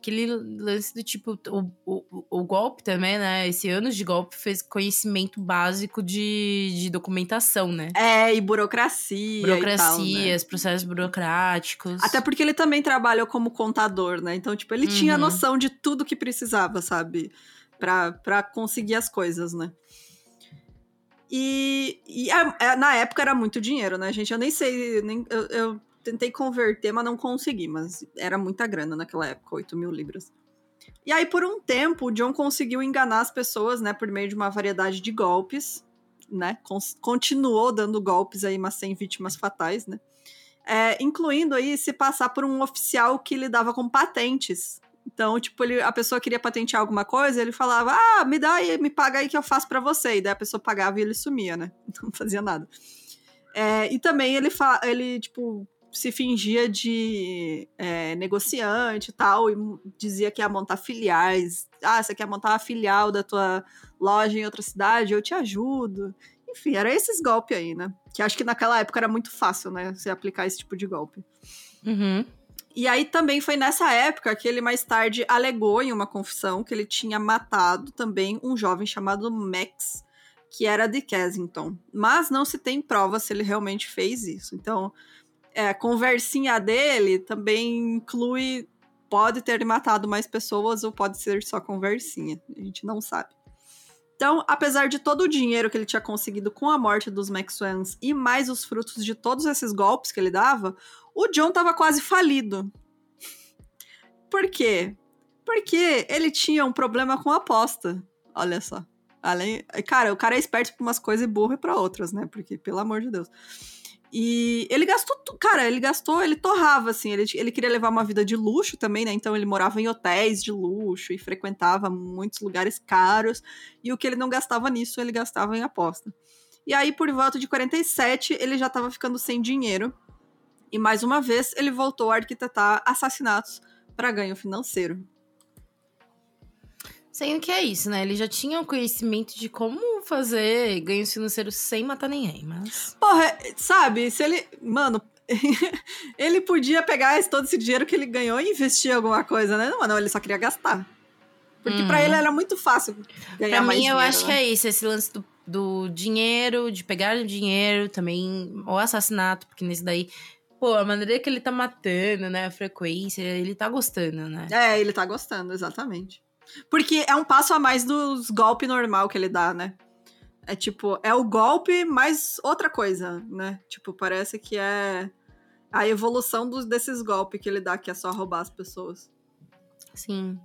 aquele lance do tipo, o, o, o, golpe também, né? Esse anos de golpe fez conhecimento básico de, de documentação, né? É, e burocracia. Burocracias, né? processos burocráticos. Até porque ele também trabalhou como contador, né? Então, tipo, ele uhum. tinha noção de tudo que precisava, sabe? para conseguir as coisas, né? E, e a, a, na época era muito dinheiro, né, gente? Eu nem sei, nem, eu, eu, tentei converter, mas não consegui. Mas era muita grana naquela época, 8 mil libras. E aí, por um tempo, o John conseguiu enganar as pessoas, né, por meio de uma variedade de golpes, né? continuou dando golpes aí, mas sem vítimas fatais, né? É, incluindo aí se passar por um oficial que lidava com patentes. Então, tipo, ele, a pessoa queria patentear alguma coisa, ele falava, ah, me dá aí, me paga aí que eu faço para você. E daí a pessoa pagava e ele sumia, né? Não fazia nada. É, e também ele, ele, tipo, se fingia de é, negociante e tal, e dizia que ia montar filiais. Ah, você quer montar uma filial da tua loja em outra cidade? Eu te ajudo. Enfim, era esses golpes aí, né? Que acho que naquela época era muito fácil, né? Você aplicar esse tipo de golpe. Uhum. E aí também foi nessa época que ele mais tarde alegou em uma confissão que ele tinha matado também um jovem chamado Max, que era de Kensington. Mas não se tem prova se ele realmente fez isso. Então, é, a conversinha dele também inclui. Pode ter matado mais pessoas ou pode ser só conversinha. A gente não sabe. Então, apesar de todo o dinheiro que ele tinha conseguido com a morte dos Maxwells e mais os frutos de todos esses golpes que ele dava, o John tava quase falido. Por quê? Porque ele tinha um problema com a aposta. Olha só. Além, cara, o cara é esperto pra umas coisas e burro para outras, né? Porque, pelo amor de Deus. E ele gastou, cara, ele gastou, ele torrava, assim, ele, ele queria levar uma vida de luxo também, né? Então ele morava em hotéis de luxo e frequentava muitos lugares caros. E o que ele não gastava nisso, ele gastava em aposta. E aí, por volta de 47, ele já tava ficando sem dinheiro. E mais uma vez, ele voltou a arquitetar assassinatos para ganho financeiro. Sendo que é isso, né? Ele já tinha o conhecimento de como fazer ganhos financeiros sem matar ninguém, mas. Porra, sabe, se ele. Mano, ele podia pegar todo esse dinheiro que ele ganhou e investir em alguma coisa, né? Não, não ele só queria gastar. Porque hum. para ele era muito fácil ganhar pra mais mim, dinheiro. Pra mim, eu acho né? que é isso, esse lance do, do dinheiro, de pegar o dinheiro também, o assassinato, porque nesse daí pô, a maneira que ele tá matando, né? A frequência, ele tá gostando, né? É, ele tá gostando, exatamente. Porque é um passo a mais dos golpes normal que ele dá, né? É tipo, é o golpe mais outra coisa, né? Tipo, parece que é a evolução dos, desses golpes que ele dá, que é só roubar as pessoas. Sim.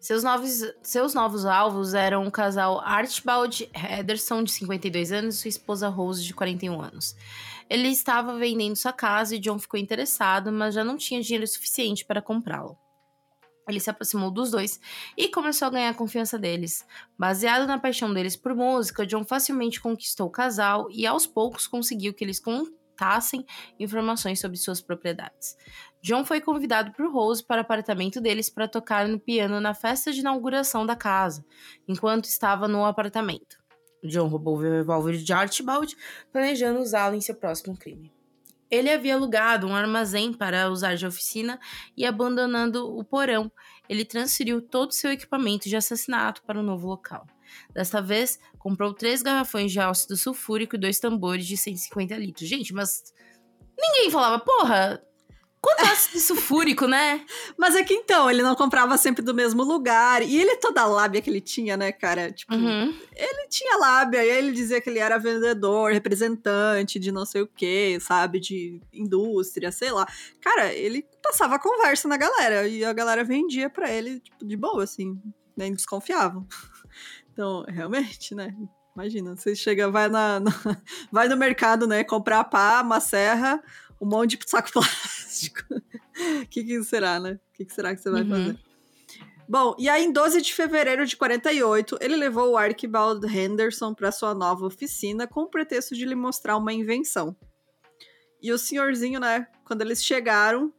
Seus novos, seus novos alvos eram o casal Archibald Henderson, de 52 anos, e sua esposa Rose, de 41 anos. Ele estava vendendo sua casa e John ficou interessado, mas já não tinha dinheiro suficiente para comprá-lo. Ele se aproximou dos dois e começou a ganhar a confiança deles. Baseado na paixão deles por música, John facilmente conquistou o casal e aos poucos conseguiu que eles contassem informações sobre suas propriedades. John foi convidado por Rose para o apartamento deles para tocar no piano na festa de inauguração da casa, enquanto estava no apartamento. John roubou o revólver de Archibald, planejando usá-lo em seu próximo crime. Ele havia alugado um armazém para usar de oficina e, abandonando o porão, ele transferiu todo o seu equipamento de assassinato para o um novo local. Desta vez, comprou três garrafões de ácido sulfúrico e dois tambores de 150 litros. Gente, mas ninguém falava, porra, Quanto ácido sulfúrico, né? Mas é que então, ele não comprava sempre do mesmo lugar. E ele, toda a lábia que ele tinha, né, cara? Tipo, uhum. ele tinha lábia. E aí ele dizia que ele era vendedor, representante de não sei o que, sabe? De indústria, sei lá. Cara, ele passava a conversa na galera. E a galera vendia pra ele, tipo, de boa, assim. Nem desconfiavam. Então, realmente, né? Imagina, você chega, vai, na, na vai no mercado, né? Comprar pá, uma serra um monte de saco plástico. O que, que, será, né? O que, que, será que você vai uhum. fazer? Bom, e aí em 12 de fevereiro de 48, ele levou o Archibald Henderson para sua nova oficina com o pretexto de lhe mostrar uma invenção. E o senhorzinho, né, quando eles chegaram,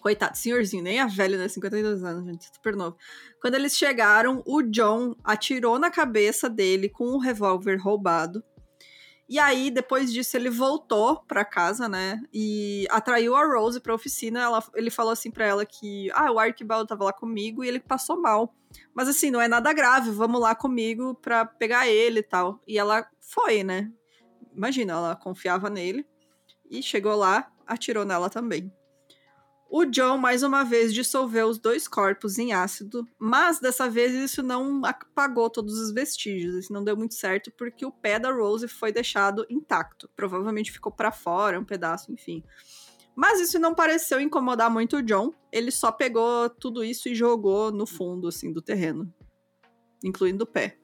coitado, senhorzinho, nem a velha, né, 52 anos, gente, super novo. Quando eles chegaram, o John atirou na cabeça dele com um revólver roubado e aí, depois disso, ele voltou para casa, né? E atraiu a Rose pra oficina. Ela, ele falou assim para ela que, ah, o Archibald tava lá comigo e ele passou mal. Mas assim, não é nada grave, vamos lá comigo pra pegar ele e tal. E ela foi, né? Imagina, ela confiava nele. E chegou lá, atirou nela também. O John, mais uma vez, dissolveu os dois corpos em ácido, mas dessa vez isso não apagou todos os vestígios. Isso não deu muito certo porque o pé da Rose foi deixado intacto. Provavelmente ficou para fora, um pedaço, enfim. Mas isso não pareceu incomodar muito o John. Ele só pegou tudo isso e jogou no fundo, assim, do terreno. Incluindo o pé.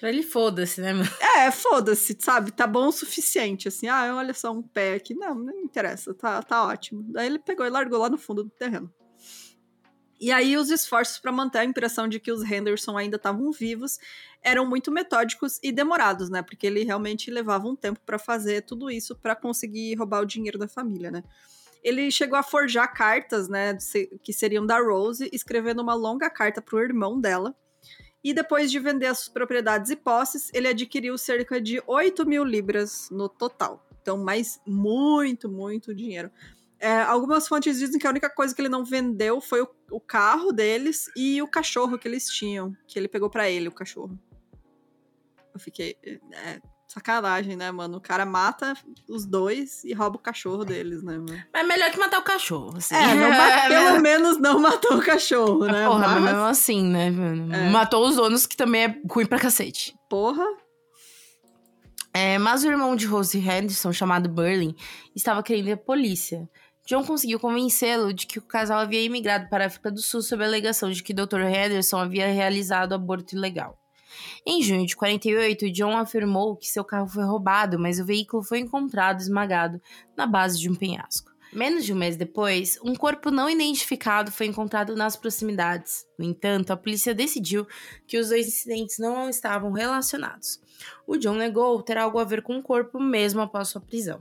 Pra ele foda-se, né, mano? É, foda-se, sabe? Tá bom o suficiente, assim. Ah, olha só um pé aqui. Não, não interessa, tá, tá ótimo. Daí ele pegou e largou lá no fundo do terreno. E aí os esforços para manter a impressão de que os Henderson ainda estavam vivos eram muito metódicos e demorados, né? Porque ele realmente levava um tempo para fazer tudo isso para conseguir roubar o dinheiro da família, né? Ele chegou a forjar cartas, né, que seriam da Rose, escrevendo uma longa carta pro irmão dela, e depois de vender as propriedades e posses, ele adquiriu cerca de 8 mil libras no total. Então, mais muito, muito dinheiro. É, algumas fontes dizem que a única coisa que ele não vendeu foi o, o carro deles e o cachorro que eles tinham, que ele pegou para ele, o cachorro. Eu fiquei. É, sacanagem, né, mano? O cara mata os dois e rouba o cachorro deles, né, mano? Mas é melhor que matar o cachorro, assim. É, não, é, pelo menos não matou o cachorro, né? Porra, mas mesmo assim, né, mano? É. Matou os donos, que também é ruim pra cacete. Porra. É, mas o irmão de Rose Henderson, chamado Burling, estava querendo ir à polícia. John conseguiu convencê-lo de que o casal havia imigrado para a África do Sul sob a alegação de que Dr. Henderson havia realizado aborto ilegal. Em junho de 48, John afirmou que seu carro foi roubado, mas o veículo foi encontrado esmagado na base de um penhasco. Menos de um mês depois, um corpo não identificado foi encontrado nas proximidades. No entanto, a polícia decidiu que os dois incidentes não estavam relacionados. O John negou ter algo a ver com o corpo mesmo após sua prisão.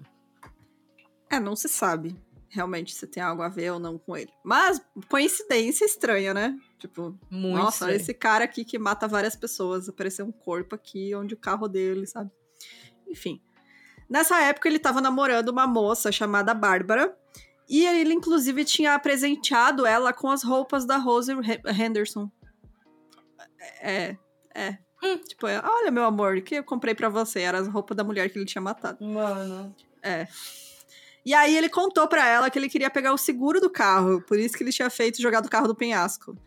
É, não se sabe realmente se tem algo a ver ou não com ele. Mas coincidência estranha, né? Tipo, Muito nossa, esse cara aqui que mata várias pessoas, apareceu um corpo aqui onde o carro dele, sabe? Enfim. Nessa época ele estava namorando uma moça chamada Bárbara, e ele inclusive tinha presenteado ela com as roupas da Rose Henderson. É, é. Hum. Tipo, olha, meu amor, que eu comprei para você. Era as roupas da mulher que ele tinha matado. Mano. É. E aí ele contou para ela que ele queria pegar o seguro do carro, por isso que ele tinha feito jogar do carro do penhasco.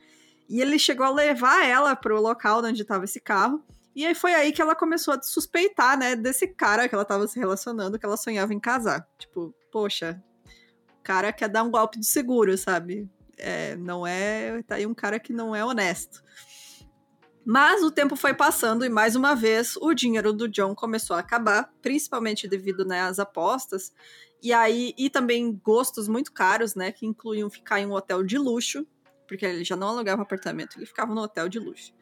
E ele chegou a levar ela pro local onde estava esse carro. E aí foi aí que ela começou a suspeitar, né, desse cara que ela tava se relacionando, que ela sonhava em casar. Tipo, poxa, o cara quer dar um golpe de seguro, sabe? É, não é. Tá aí um cara que não é honesto. Mas o tempo foi passando e mais uma vez o dinheiro do John começou a acabar, principalmente devido né, às apostas. E aí, e também gostos muito caros, né? Que incluíam ficar em um hotel de luxo porque ele já não alugava apartamento, ele ficava no hotel de luxo.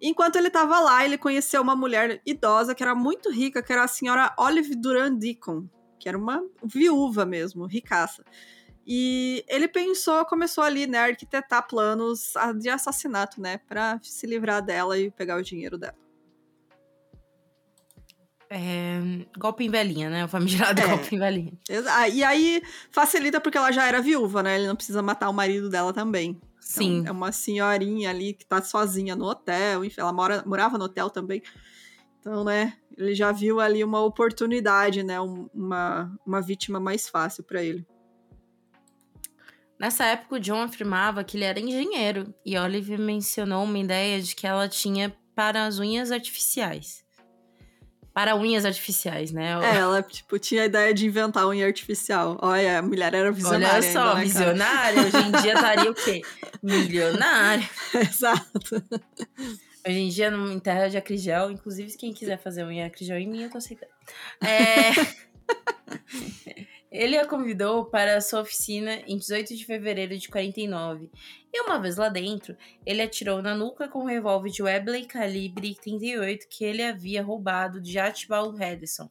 Enquanto ele estava lá, ele conheceu uma mulher idosa que era muito rica, que era a senhora Olive Durand Deacon, que era uma viúva mesmo, ricaça. E ele pensou, começou ali, né, a arquitetar planos de assassinato, né, para se livrar dela e pegar o dinheiro dela. É, golpe em velhinha, né? O famigerado é, golpe em velhinha. E aí facilita porque ela já era viúva, né? Ele não precisa matar o marido dela também. Então, Sim. É uma senhorinha ali que tá sozinha no hotel, enfim, ela mora, morava no hotel também. Então, né, ele já viu ali uma oportunidade, né, uma, uma vítima mais fácil para ele. Nessa época, o John afirmava que ele era engenheiro e Olive mencionou uma ideia de que ela tinha para as unhas artificiais para unhas artificiais, né? É, ela, tipo, tinha a ideia de inventar unha artificial. Olha, a mulher era visionária. Olha só, ainda, né, visionária. Hoje em dia estaria o quê? Milionária. Exato. Hoje em dia, em terra de acrigel, inclusive, quem quiser fazer unha acrigel em mim, eu tô aceitando. É... Ele a convidou para sua oficina em 18 de fevereiro de 49 e uma vez lá dentro, ele atirou na nuca com um revólver de Webley calibre 38 que ele havia roubado de Archibald Hedison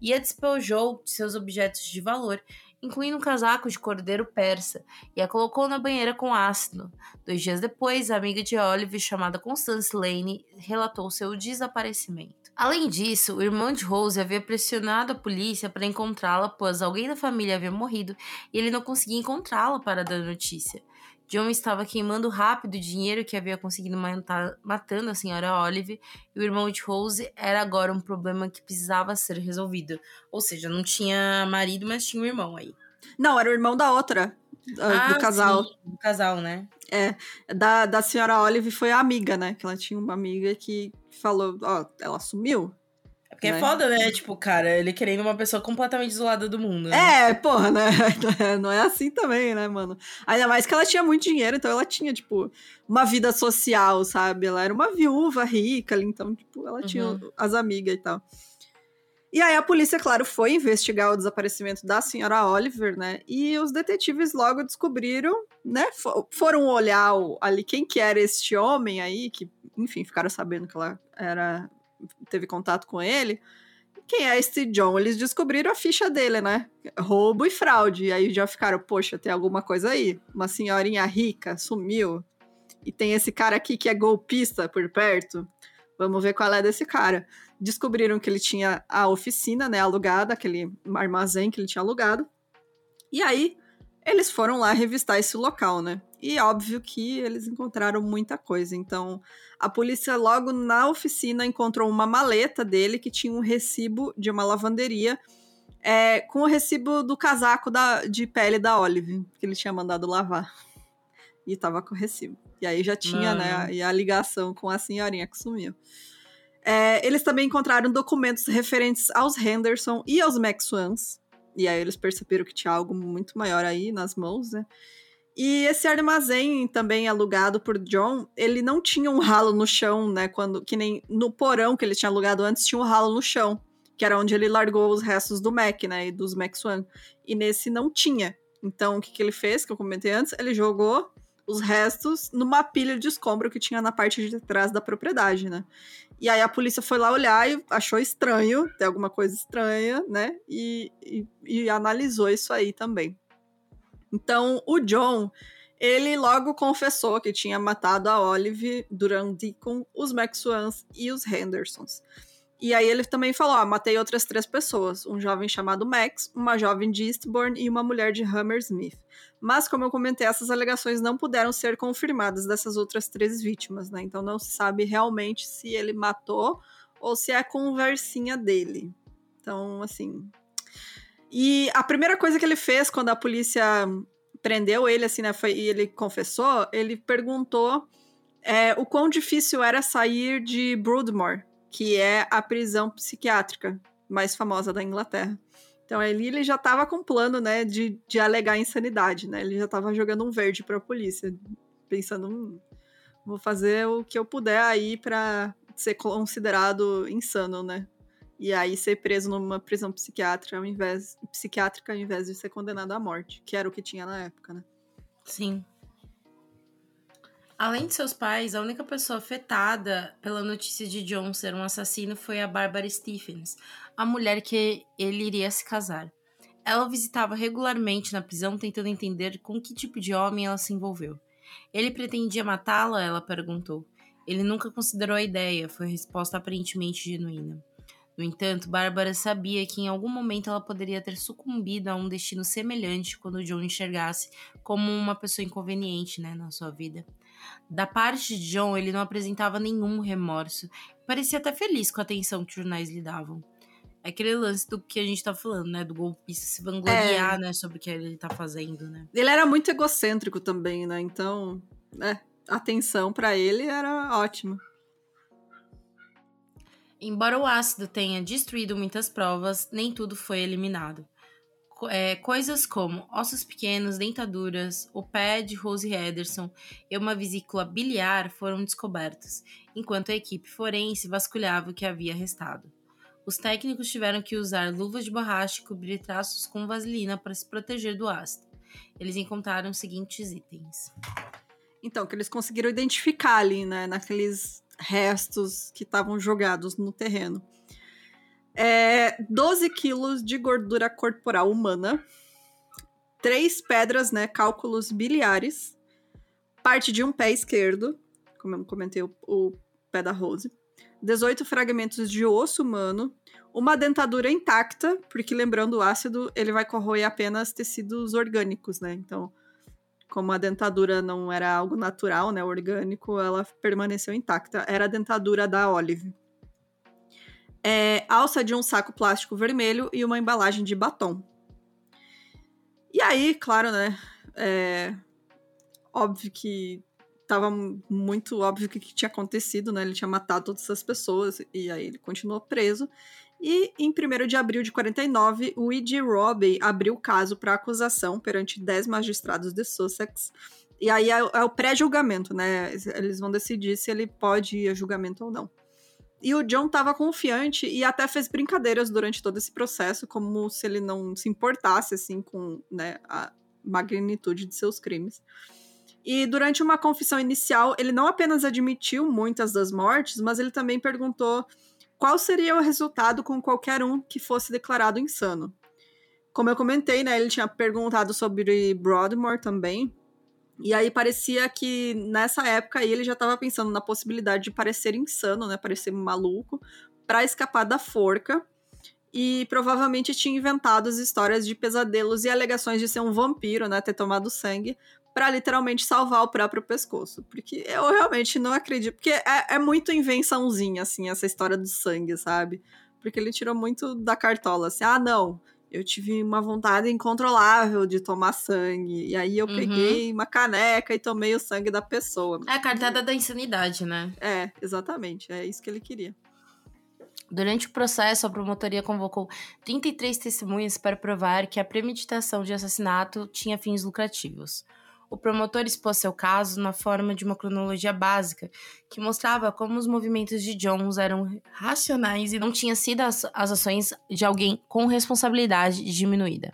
e a despojou de seus objetos de valor, incluindo um casaco de cordeiro persa, e a colocou na banheira com ácido. Dois dias depois, a amiga de Olive, chamada Constance Lane, relatou seu desaparecimento. Além disso, o irmão de Rose havia pressionado a polícia para encontrá-la, pois alguém da família havia morrido e ele não conseguia encontrá-la para dar notícia. John estava queimando rápido o dinheiro que havia conseguido matar, matando a senhora Olive, e o irmão de Rose era agora um problema que precisava ser resolvido. Ou seja, não tinha marido, mas tinha um irmão aí. Não, era o irmão da outra, ah, do casal. Sim, do casal, né? É, da, da senhora Olive foi a amiga, né? Que ela tinha uma amiga que falou, ó, ela sumiu. É porque é né? é foda, né? Tipo, cara, ele querendo uma pessoa completamente isolada do mundo. Né? É, porra, né? Não é assim também, né, mano? Ainda mais que ela tinha muito dinheiro, então ela tinha, tipo, uma vida social, sabe? Ela era uma viúva rica ali, então, tipo, ela tinha uhum. as amigas e tal. E aí a polícia, claro, foi investigar o desaparecimento da senhora Oliver, né? E os detetives logo descobriram, né? Foram olhar o, ali quem que era este homem aí, que, enfim, ficaram sabendo que ela era teve contato com ele. Quem é este John? Eles descobriram a ficha dele, né? Roubo e fraude. E aí já ficaram, poxa, tem alguma coisa aí. Uma senhorinha rica sumiu. E tem esse cara aqui que é golpista por perto. Vamos ver qual é desse cara descobriram que ele tinha a oficina, né, alugada, aquele armazém que ele tinha alugado. E aí, eles foram lá revistar esse local, né? E óbvio que eles encontraram muita coisa. Então, a polícia logo na oficina encontrou uma maleta dele que tinha um recibo de uma lavanderia é, com o recibo do casaco da, de pele da Olive, que ele tinha mandado lavar. E tava com o recibo. E aí já tinha, né, e a ligação com a senhorinha que sumiu. É, eles também encontraram documentos referentes aos Henderson e aos Max Swans. E aí eles perceberam que tinha algo muito maior aí nas mãos, né? E esse armazém também alugado por John, ele não tinha um ralo no chão, né? Quando que nem no porão que ele tinha alugado antes tinha um ralo no chão, que era onde ele largou os restos do Mac, né? E dos Max One. E nesse não tinha. Então o que, que ele fez, que eu comentei antes, ele jogou os restos numa pilha de escombro que tinha na parte de trás da propriedade, né? E aí a polícia foi lá olhar e achou estranho, tem alguma coisa estranha, né? E, e, e analisou isso aí também. Então, o John, ele logo confessou que tinha matado a Olive, Duran Deacon, os Maxwans e os Hendersons. E aí ele também falou: ah, matei outras três pessoas: um jovem chamado Max, uma jovem de Eastbourne e uma mulher de Hammersmith. Mas, como eu comentei, essas alegações não puderam ser confirmadas dessas outras três vítimas, né? Então não se sabe realmente se ele matou ou se é a conversinha dele. Então, assim. E a primeira coisa que ele fez quando a polícia prendeu ele, assim, né? Foi, e ele confessou, ele perguntou é, o quão difícil era sair de Broadmoor, que é a prisão psiquiátrica mais famosa da Inglaterra. Então ali ele já estava com plano, né, de, de alegar insanidade, né? Ele já estava jogando um verde para a polícia, pensando, hum, vou fazer o que eu puder aí para ser considerado insano, né? E aí ser preso numa prisão psiquiátrica ao invés psiquiátrica ao invés de ser condenado à morte, que era o que tinha na época, né? Sim. Além de seus pais, a única pessoa afetada pela notícia de John ser um assassino foi a Barbara Stephens, a mulher que ele iria se casar. Ela visitava regularmente na prisão tentando entender com que tipo de homem ela se envolveu. Ele pretendia matá-la? Ela perguntou. Ele nunca considerou a ideia, foi a resposta aparentemente genuína. No entanto, Bárbara sabia que em algum momento ela poderia ter sucumbido a um destino semelhante quando John enxergasse como uma pessoa inconveniente né, na sua vida. Da parte de John, ele não apresentava nenhum remorso. Parecia até feliz com a atenção que os jornais lhe davam. É aquele lance do que a gente tá falando, né? Do golpista se vangloriar, é. né? Sobre o que ele tá fazendo, né? Ele era muito egocêntrico também, né? Então, né? Atenção para ele era ótima. Embora o ácido tenha destruído muitas provas, nem tudo foi eliminado é, coisas como ossos pequenos, dentaduras, o pé de Rose Henderson e uma vesícula biliar foram descobertos, enquanto a equipe forense vasculhava o que havia restado. Os técnicos tiveram que usar luvas de borracha e cobrir traços com vaselina para se proteger do ácido. Eles encontraram os seguintes itens. Então, que eles conseguiram identificar ali, né, naqueles restos que estavam jogados no terreno é, 12 quilos de gordura corporal humana, três pedras, né, cálculos biliares, parte de um pé esquerdo, como eu comentei, o, o pé da Rose, 18 fragmentos de osso humano, uma dentadura intacta, porque lembrando o ácido, ele vai corroer apenas tecidos orgânicos, né? Então, como a dentadura não era algo natural, né, orgânico, ela permaneceu intacta. Era a dentadura da Olive é, alça de um saco plástico vermelho e uma embalagem de batom. E aí, claro, né? É, óbvio que tava muito óbvio o que, que tinha acontecido, né? Ele tinha matado todas essas pessoas e aí ele continuou preso. E em 1 de abril de 49, o E.G. Robbie abriu o caso para acusação perante 10 magistrados de Sussex. E aí é, é o pré-julgamento, né? Eles vão decidir se ele pode ir a julgamento ou não. E o John estava confiante e até fez brincadeiras durante todo esse processo, como se ele não se importasse assim com né, a magnitude de seus crimes. E durante uma confissão inicial, ele não apenas admitiu muitas das mortes, mas ele também perguntou qual seria o resultado com qualquer um que fosse declarado insano. Como eu comentei, né, ele tinha perguntado sobre Broadmoor também, e aí parecia que nessa época aí ele já estava pensando na possibilidade de parecer insano, né, parecer maluco, para escapar da forca. E provavelmente tinha inventado as histórias de pesadelos e alegações de ser um vampiro, né, ter tomado sangue, para literalmente salvar o próprio pescoço. Porque eu realmente não acredito. Porque é, é muito invençãozinha, assim, essa história do sangue, sabe? Porque ele tirou muito da cartola, assim, ah, não, eu tive uma vontade incontrolável de tomar sangue. E aí eu uhum. peguei uma caneca e tomei o sangue da pessoa. É a cartada da insanidade, né? É, exatamente. É isso que ele queria. Durante o processo, a promotoria convocou 33 testemunhas para provar que a premeditação de assassinato tinha fins lucrativos o promotor expôs seu caso na forma de uma cronologia básica, que mostrava como os movimentos de Jones eram racionais e não tinham sido as, as ações de alguém com responsabilidade diminuída.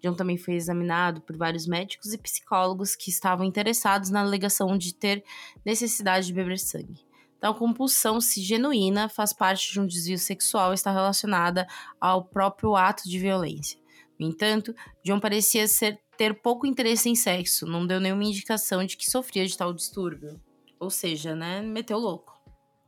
John também foi examinado por vários médicos e psicólogos que estavam interessados na alegação de ter necessidade de beber sangue. Tal compulsão, se genuína, faz parte de um desvio sexual e está relacionada ao próprio ato de violência. No entanto, John parecia ser ter pouco interesse em sexo, não deu nenhuma indicação de que sofria de tal distúrbio. Ou seja, né, meteu louco.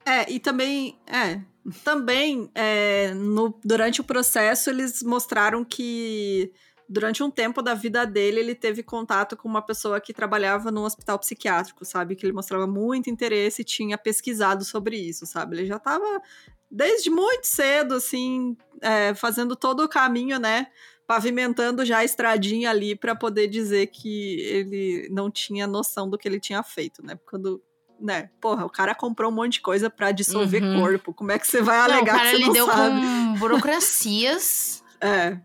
É, e também, é, também é, no, durante o processo eles mostraram que durante um tempo da vida dele ele teve contato com uma pessoa que trabalhava num hospital psiquiátrico, sabe? Que ele mostrava muito interesse e tinha pesquisado sobre isso, sabe? Ele já estava desde muito cedo, assim, é, fazendo todo o caminho, né? Pavimentando já a estradinha ali para poder dizer que ele não tinha noção do que ele tinha feito, né? Quando né? Porra, o cara comprou um monte de coisa para dissolver uhum. corpo. Como é que você vai não, alegar cara, que você não deu sabe? com burocracias. é.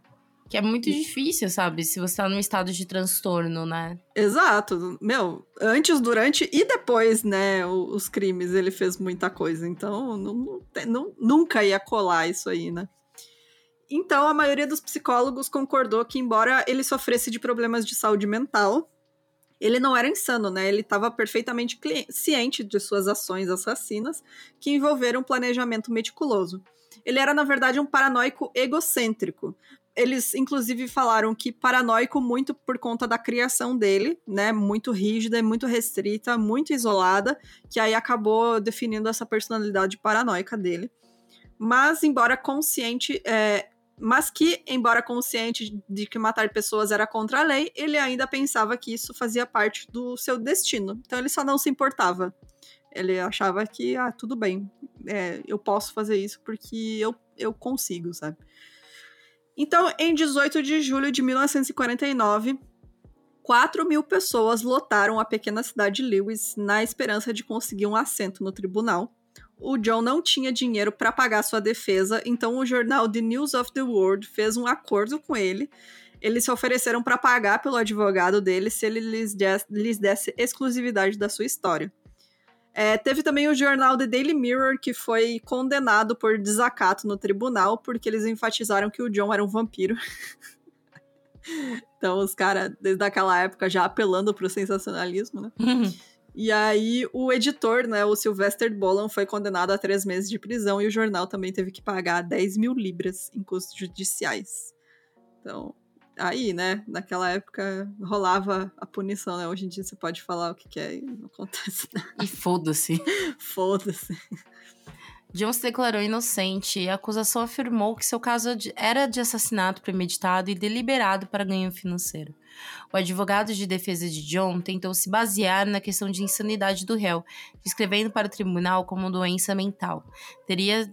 Que é muito difícil, sabe? Se você tá num estado de transtorno, né? Exato. Meu, antes, durante e depois, né, os crimes, ele fez muita coisa. Então, não, não, nunca ia colar isso aí, né? Então, a maioria dos psicólogos concordou que, embora ele sofresse de problemas de saúde mental, ele não era insano, né? Ele estava perfeitamente ciente de suas ações assassinas, que envolveram um planejamento meticuloso. Ele era, na verdade, um paranoico egocêntrico. Eles, inclusive, falaram que paranoico muito por conta da criação dele, né? Muito rígida, muito restrita, muito isolada, que aí acabou definindo essa personalidade paranoica dele. Mas, embora consciente, é, mas que, embora consciente de que matar pessoas era contra a lei, ele ainda pensava que isso fazia parte do seu destino. Então ele só não se importava. Ele achava que, ah, tudo bem, é, eu posso fazer isso porque eu, eu consigo, sabe? Então, em 18 de julho de 1949, 4 mil pessoas lotaram a pequena cidade de Lewis na esperança de conseguir um assento no tribunal o John não tinha dinheiro para pagar sua defesa, então o jornal The News of the World fez um acordo com ele. Eles se ofereceram para pagar pelo advogado dele se ele lhes desse, lhes desse exclusividade da sua história. É, teve também o jornal The Daily Mirror, que foi condenado por desacato no tribunal, porque eles enfatizaram que o John era um vampiro. então, os caras, desde aquela época, já apelando pro sensacionalismo, né? E aí o editor, né, o Sylvester Bolan, foi condenado a três meses de prisão e o jornal também teve que pagar 10 mil libras em custos judiciais. Então, aí, né, naquela época rolava a punição, né? Hoje em dia você pode falar o que quer e não acontece nada. E foda-se. foda-se. John se declarou inocente e a acusação afirmou que seu caso era de assassinato premeditado e deliberado para ganho financeiro. O advogado de defesa de John tentou se basear na questão de insanidade do réu, descrevendo para o tribunal como doença mental. Teria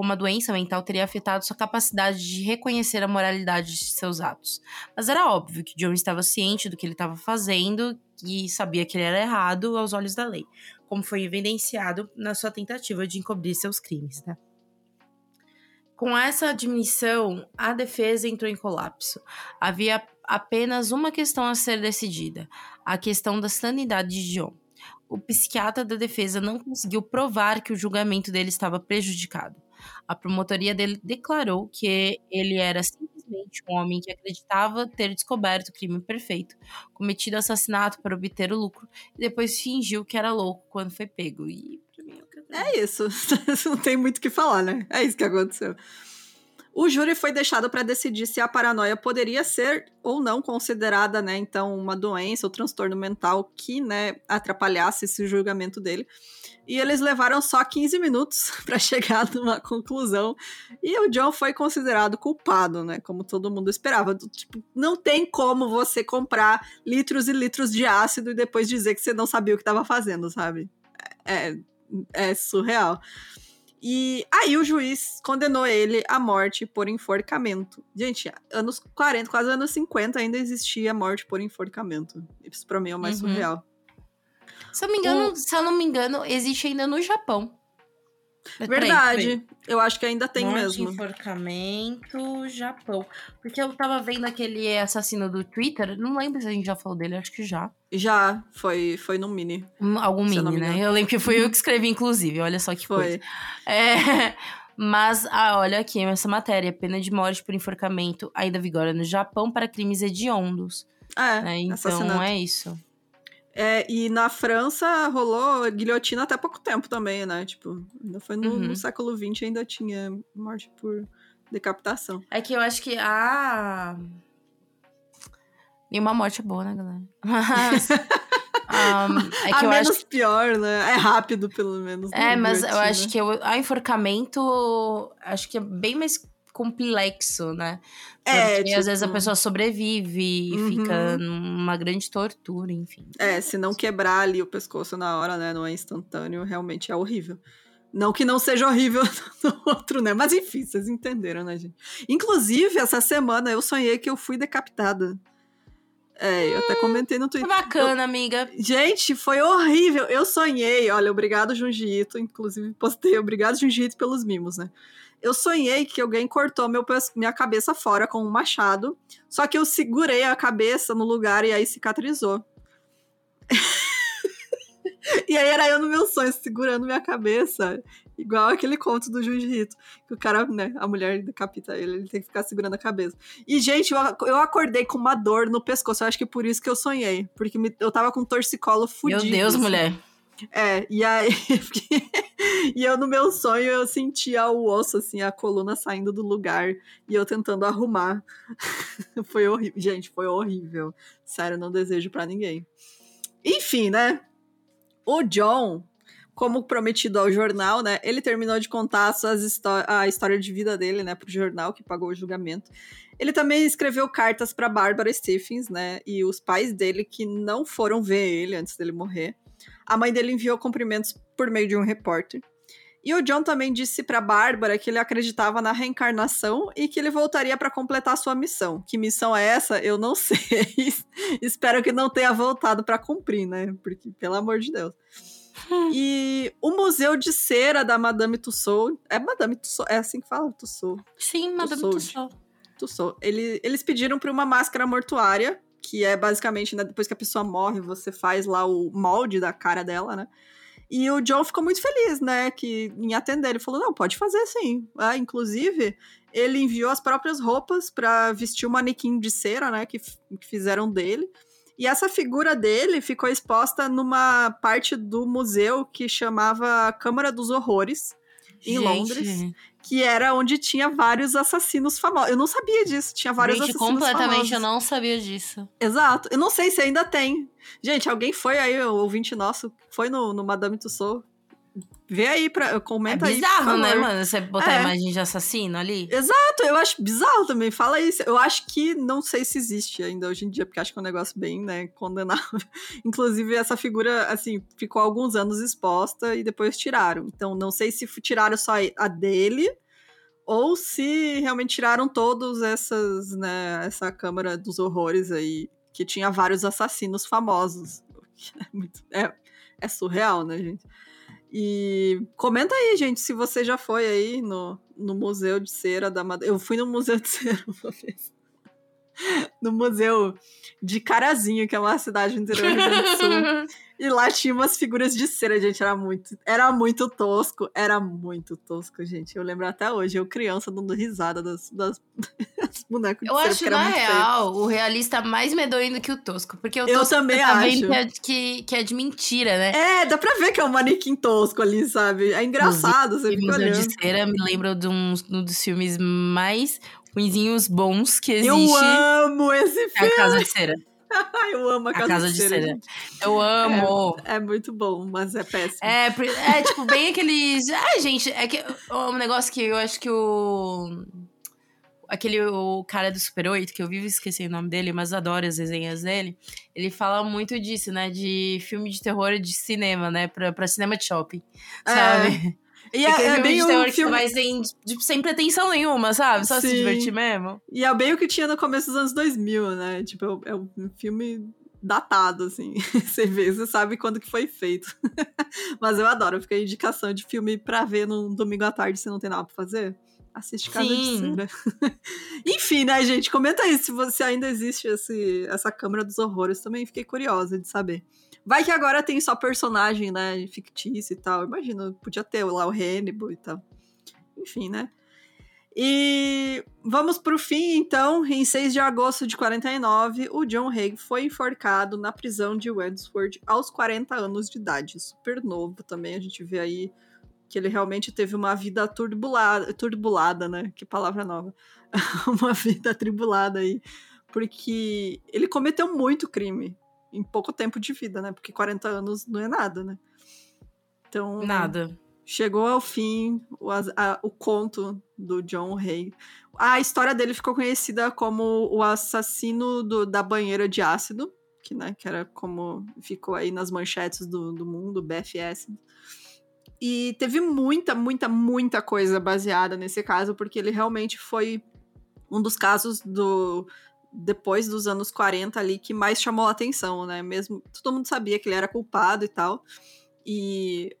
como a doença mental teria afetado sua capacidade de reconhecer a moralidade de seus atos. Mas era óbvio que John estava ciente do que ele estava fazendo e sabia que ele era errado aos olhos da lei, como foi evidenciado na sua tentativa de encobrir seus crimes. Né? Com essa admissão, a defesa entrou em colapso. Havia apenas uma questão a ser decidida: a questão da sanidade de John. O psiquiatra da defesa não conseguiu provar que o julgamento dele estava prejudicado. A promotoria dele declarou que ele era simplesmente um homem que acreditava ter descoberto o crime perfeito, cometido assassinato para obter o lucro, e depois fingiu que era louco quando foi pego. E é isso. Não tem muito o que falar, né? É isso que aconteceu. O júri foi deixado para decidir se a paranoia poderia ser ou não considerada, né, então, uma doença ou transtorno mental que, né, atrapalhasse esse julgamento dele. E eles levaram só 15 minutos para chegar numa conclusão. E o John foi considerado culpado, né, como todo mundo esperava. Tipo, não tem como você comprar litros e litros de ácido e depois dizer que você não sabia o que estava fazendo, sabe? É, é surreal. E aí o juiz condenou ele à morte por enforcamento. Gente, anos 40, quase anos 50 ainda existia morte por enforcamento. Isso pra mim é o mais uhum. surreal. Se eu, me engano, o... se eu não me engano, existe ainda no Japão. Verdade. Eu acho que ainda tem Morte, mesmo. enforcamento, Japão. Porque eu tava vendo aquele assassino do Twitter, não lembro se a gente já falou dele, acho que já. Já, foi, foi no mini. Algum mini, né? Eu lembro que foi eu que escrevi, inclusive, olha só que foi. coisa. É, mas, ah, olha aqui, essa matéria, pena de morte por enforcamento ainda vigora no Japão para crimes hediondos. É, é então é isso. É, e na França rolou guilhotina até pouco tempo também, né? Tipo, ainda foi no, uhum. no século XX ainda tinha morte por decapitação. É que eu acho que a. Nenhuma morte é boa, né, galera? Mas. um, é a eu menos acho... pior, né? É rápido, pelo menos. É, mas eu acho que o a enforcamento acho que é bem mais complexo, né? É, Porque tipo... às vezes a pessoa sobrevive e uhum. fica numa grande tortura, enfim. É, se não quebrar ali o pescoço na hora, né? Não é instantâneo, realmente é horrível. Não que não seja horrível no outro, né? Mas enfim, vocês entenderam, né, gente? Inclusive, essa semana eu sonhei que eu fui decapitada. É, eu até comentei no Twitter. Bacana, eu... amiga. Gente, foi horrível. Eu sonhei. Olha, obrigado, Junjito. Inclusive, postei. Obrigado, Junjito, pelos mimos, né? Eu sonhei que alguém cortou meu, minha cabeça fora com um machado, só que eu segurei a cabeça no lugar e aí cicatrizou. e aí era eu no meu sonho, segurando minha cabeça, igual aquele conto do Junji Rito, que o cara, né, a mulher decapita ele, ele tem que ficar segurando a cabeça. E, gente, eu, eu acordei com uma dor no pescoço, eu acho que é por isso que eu sonhei, porque me, eu tava com um torcicolo fudido. Meu Deus, assim. mulher. É, e aí. e eu, no meu sonho, eu sentia o osso, assim, a coluna saindo do lugar e eu tentando arrumar. foi horrível. Gente, foi horrível. Sério, não desejo para ninguém. Enfim, né? O John, como prometido ao jornal, né? Ele terminou de contar a história de vida dele, né, pro jornal que pagou o julgamento. Ele também escreveu cartas para Barbara Stephens, né, e os pais dele que não foram ver ele antes dele morrer. A mãe dele enviou cumprimentos por meio de um repórter. E o John também disse para Bárbara que ele acreditava na reencarnação e que ele voltaria para completar sua missão. Que missão é essa? Eu não sei. Espero que não tenha voltado para cumprir, né? Porque pelo amor de Deus. e o Museu de Cera da Madame Tussauds. É Madame Tussauds? É assim que fala? Tussauds. Sim, Madame Tussauds. Tussauds. Ele, eles pediram para uma máscara mortuária que é basicamente, né, depois que a pessoa morre, você faz lá o molde da cara dela, né? E o John ficou muito feliz, né, que em atender. Ele falou: "Não, pode fazer sim". Ah, inclusive, ele enviou as próprias roupas para vestir o manequim de cera, né, que, que fizeram dele. E essa figura dele ficou exposta numa parte do museu que chamava Câmara dos Horrores, em Gente. Londres que era onde tinha vários assassinos famosos. Eu não sabia disso, tinha vários Gente, assassinos completamente famosos. eu não sabia disso. Exato. Eu não sei se ainda tem. Gente, alguém foi aí, o ouvinte nosso, foi no, no Madame Tussauds, vê aí, pra, comenta é bizarro, aí. né, mano? Você botar é. imagem de assassino ali. Exato, eu acho bizarro também. Fala isso. Eu acho que não sei se existe ainda hoje em dia, porque acho que é um negócio bem, né, condenável. Inclusive, essa figura, assim, ficou alguns anos exposta e depois tiraram. Então, não sei se tiraram só a dele ou se realmente tiraram todos essas, né, essa câmara dos horrores aí, que tinha vários assassinos famosos. É, muito, é, é surreal, né, gente? E comenta aí, gente, se você já foi aí no, no Museu de Cera da Madeira. Eu fui no Museu de Cera uma vez. No Museu de Carazinho, que é uma cidade do interior do Rio Grande do Sul. E lá tinha umas figuras de cera, gente. Era muito, era muito tosco. Era muito tosco, gente. Eu lembro até hoje, eu criança dando risada das, das, das bonecos de eu cera. Eu acho, na real, feio. o realista mais medonho do que o tosco. Porque o eu tosco também tá acho. Que é, que, que é de mentira, né? É, dá pra ver que é um manequim tosco ali, sabe? É engraçado, você fica olhando. de cera me lembra de um, um dos filmes mais ruinzinhos bons que existe. Eu amo esse filme! É a Casa de Cera. eu amo a casa, a casa de, de cera. cera. Eu amo. É, é, muito bom, mas é péssimo. É, é tipo, bem aqueles. Ah, gente, é que um negócio que eu acho que o. Aquele o cara do Super 8, que eu vivo esquecendo o nome dele, mas adoro as resenhas dele. Ele fala muito disso, né? De filme de terror de cinema, né? Pra, pra cinema de shopping. É. E é, é bem o filme... Mas sem, tipo, sem pretensão nenhuma, sabe? Só Sim. se divertir mesmo. E é bem o que tinha no começo dos anos 2000, né? Tipo, é um filme datado, assim. Você vê, você sabe quando que foi feito. mas eu adoro, fica a indicação de filme pra ver num domingo à tarde se não tem nada pra fazer. Assiste Casa Sim. de Cera. Enfim, né, gente? Comenta aí se você ainda existe esse, essa Câmara dos Horrores. Também fiquei curiosa de saber. Vai que agora tem só personagem, né, fictício e tal. Imagina, podia ter lá o Hannibal e tal. Enfim, né? E vamos pro fim, então. Em 6 de agosto de 49, o John Haig foi enforcado na prisão de Wandsworth aos 40 anos de idade. Super novo também, a gente vê aí que ele realmente teve uma vida turbulada, turbulada, né? Que palavra nova. uma vida atribulada aí. Porque ele cometeu muito crime em pouco tempo de vida, né? Porque 40 anos não é nada, né? Então. Nada. Chegou ao fim o, a, o conto do John Hay. A história dele ficou conhecida como o assassino do, da banheira de ácido, que, né, que era como ficou aí nas manchetes do, do mundo, BFS. E teve muita, muita, muita coisa baseada nesse caso, porque ele realmente foi um dos casos do, depois dos anos 40 ali que mais chamou a atenção, né? Mesmo todo mundo sabia que ele era culpado e tal. E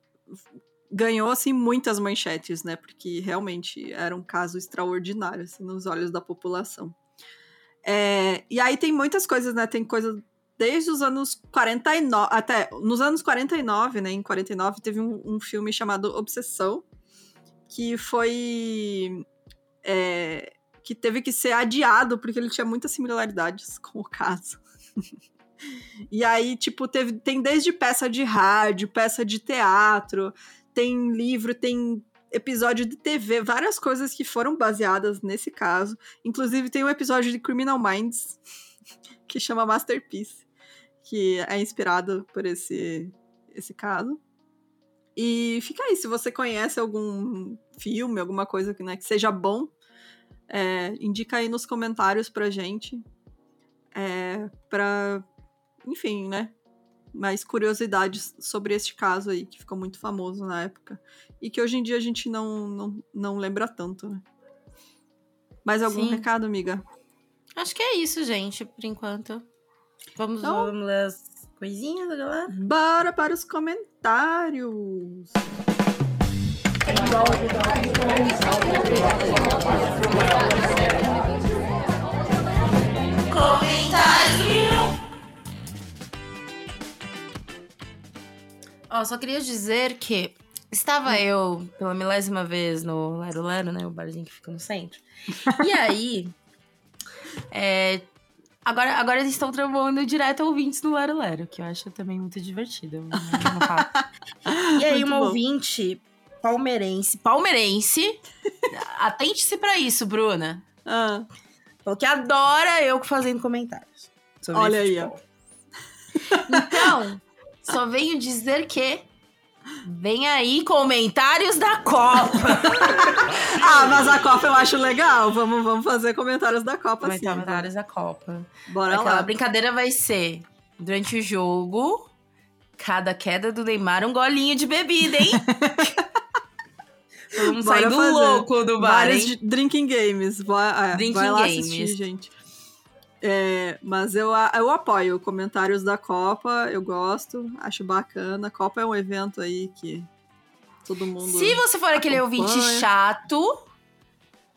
ganhou assim muitas manchetes, né? Porque realmente era um caso extraordinário assim, nos olhos da população. É, e aí tem muitas coisas, né? Tem coisa desde os anos 49, até nos anos 49, né? Em 49 teve um, um filme chamado Obsessão, que foi é, que teve que ser adiado porque ele tinha muitas similaridades com o caso. e aí, tipo, teve, tem desde peça de rádio, peça de teatro, tem livro, tem episódio de TV, várias coisas que foram baseadas nesse caso. Inclusive, tem um episódio de Criminal Minds que chama Masterpiece, que é inspirado por esse, esse caso. E fica aí, se você conhece algum filme, alguma coisa né, que seja bom é, indica aí nos comentários pra gente. É, pra, enfim, né? Mais curiosidades sobre este caso aí, que ficou muito famoso na época. E que hoje em dia a gente não, não, não lembra tanto, né? Mais algum Sim. recado, amiga? Acho que é isso, gente, por enquanto. Vamos, então, vamos ler as coisinhas da galera? Bora para os comentários! Ó, só queria dizer que estava eu pela milésima vez no Lero Lero, né? O barzinho que fica no centro. E aí. é, agora, agora eles estão tramando direto ouvintes do Lero Lero, que eu acho também muito divertido. e aí, uma ouvinte palmeirense. Palmeirense. Atente-se para isso, Bruna. Ah. Falou que adora eu fazendo comentários. Olha aí, ó. Então, só venho dizer que Vem aí comentários da Copa. ah, mas a Copa eu acho legal. Vamos, vamos fazer comentários da Copa, sim. Comentários da Copa. Bora Aquela lá. brincadeira vai ser durante o jogo, cada queda do Neymar um golinho de bebida, hein? Vamos sair do fazer. louco do bar, Vários hein? drinking games. Vai, é, drinking vai lá games. assistir, gente. É, mas eu, eu apoio comentários da Copa, eu gosto, acho bacana. A Copa é um evento aí que todo mundo. Se você for aquele acompanha. ouvinte chato,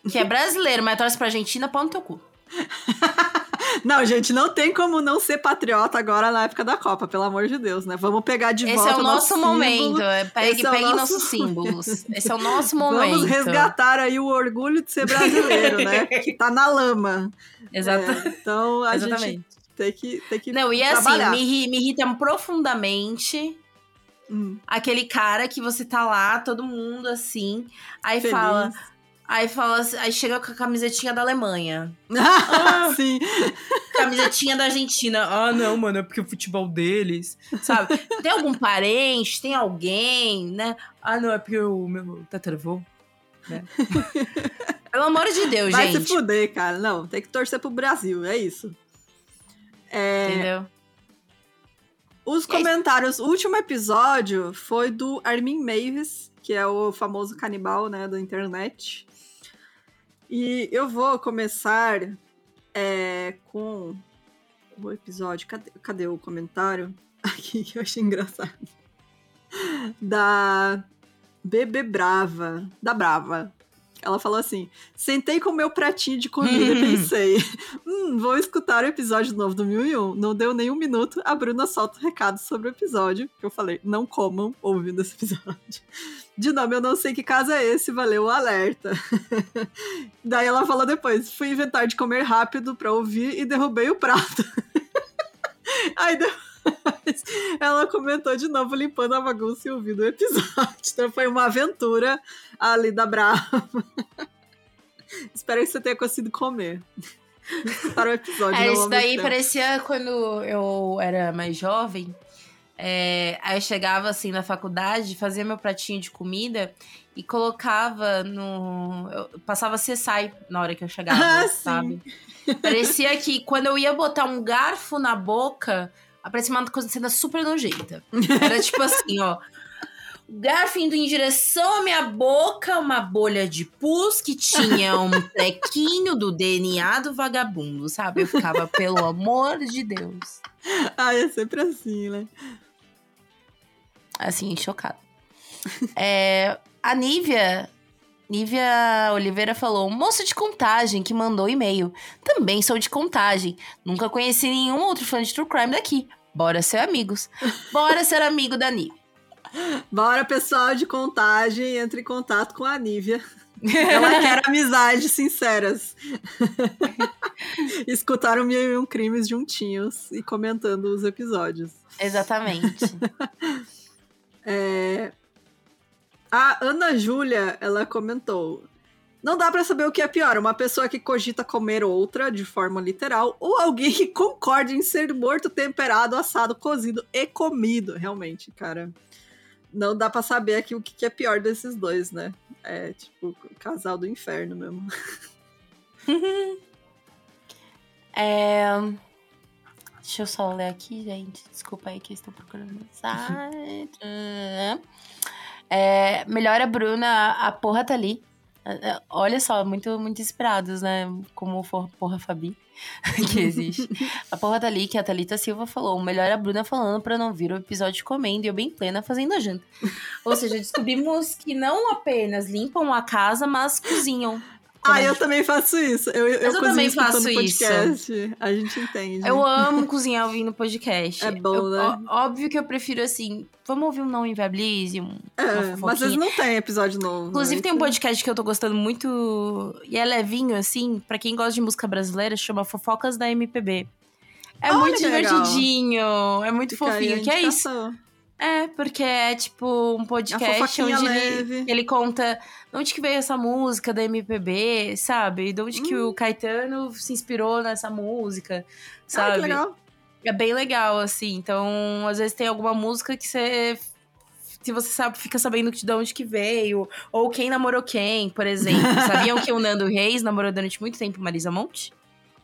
que é brasileiro, mas torce pra Argentina, pau no teu cu. não, gente, não tem como não ser patriota agora na época da Copa, pelo amor de Deus, né? Vamos pegar de Esse volta. Esse é o nosso, nosso momento. É, pegue, é pegue nosso... nossos símbolos. Esse é o nosso momento. Vamos resgatar aí o orgulho de ser brasileiro, né? Que tá na lama. Exato. É, então a Exatamente. gente tem que, tem que Não, e assim, trabalhar. assim, me, me irrita profundamente hum. aquele cara que você tá lá, todo mundo assim, aí Feliz. fala. Aí fala, aí chega com a camisetinha da Alemanha. ah, sim. Camisetinha da Argentina. Ah, não, mano, é porque o futebol deles, sabe? Tem algum parente, tem alguém, né? Ah, não, é porque o meu tataravô, né? Pelo amor de Deus, Vai gente. Vai se fuder, cara. Não, tem que torcer pro Brasil, é isso. É... Entendeu? Os comentários, o último episódio foi do Armin Mavis, que é o famoso canibal, né, da internet. E eu vou começar é, com o episódio. Cadê, cadê o comentário? Aqui que eu achei engraçado. Da Bebê Brava. Da Brava. Ela falou assim: sentei com meu pratinho de comida e pensei, hum, vou escutar o episódio novo do 1001. Não deu nem um minuto, a Bruna solta o um recado sobre o episódio, que eu falei, não comam ouvindo esse episódio. De nome, eu não sei que caso é esse, valeu o alerta. Daí ela falou depois: fui inventar de comer rápido pra ouvir e derrubei o prato. Aí depois ela comentou de novo, limpando a bagunça e ouvindo o episódio. Então foi uma aventura ali da Brava. Espero que você tenha conseguido comer. Para o episódio. É, isso daí parecia quando eu era mais jovem. É, aí eu chegava assim na faculdade, fazia meu pratinho de comida e colocava no. Eu passava CSI na hora que eu chegava, ah, sabe? Sim. Parecia que quando eu ia botar um garfo na boca, aparecia uma coisa sendo super nojenta. Era tipo assim, ó. O garfo indo em direção à minha boca, uma bolha de pus que tinha um trequinho do DNA do vagabundo, sabe? Eu ficava, pelo amor de Deus. Ah, é sempre assim, né? Assim, chocado. é, a Nívia Nívia Oliveira falou: moça de contagem que mandou e-mail. Também sou de contagem. Nunca conheci nenhum outro fã de True Crime daqui. Bora ser amigos. Bora ser amigo da Nívia. Bora, pessoal de contagem, entre em contato com a Nívia. Ela quer amizades sinceras. Escutaram mil e um crimes juntinhos e comentando os episódios. Exatamente. é, a Ana Júlia, ela comentou: Não dá para saber o que é pior, uma pessoa que cogita comer outra de forma literal ou alguém que concorda em ser morto, temperado, assado, cozido e comido. Realmente, cara. Não dá para saber aqui o que é pior desses dois, né? É tipo casal do inferno mesmo. é... Deixa eu só ler aqui, gente. Desculpa aí que eu estou procurando mensagem. É, melhor a Bruna, a porra tá ali. É, é, olha só, muito, muito inspirados, né? Como for, porra Fabi, que existe. a porra ali, que a Thalita Silva falou. Melhor a Bruna falando pra não vir o episódio comendo e eu bem plena fazendo a janta. Ou seja, descobrimos que não apenas limpam a casa, mas cozinham. Ah, eu também faço isso. Eu, eu, eu também faço podcast. isso. A gente entende. Eu amo cozinhar ouvindo podcast. É bom, eu, né? Ó, óbvio que eu prefiro assim. Vamos ouvir um Não Inviabilize, um. É, mas às vezes não tem episódio novo. Inclusive, né? tem um podcast que eu tô gostando muito. E é levinho, assim. Pra quem gosta de música brasileira, chama Fofocas da MPB. É Olha muito divertidinho. Legal. É muito Fica fofinho. Que é isso. É, porque é tipo um podcast onde ele, ele, conta de onde que veio essa música da MPB, sabe? De onde hum. que o hum. Caetano se inspirou nessa música, sabe? Ah, que legal. É bem legal, assim. Então, às vezes tem alguma música que você se você sabe, fica sabendo de onde que veio, ou quem namorou quem, por exemplo. Sabiam que o Nando Reis namorou durante muito tempo Marisa Monte?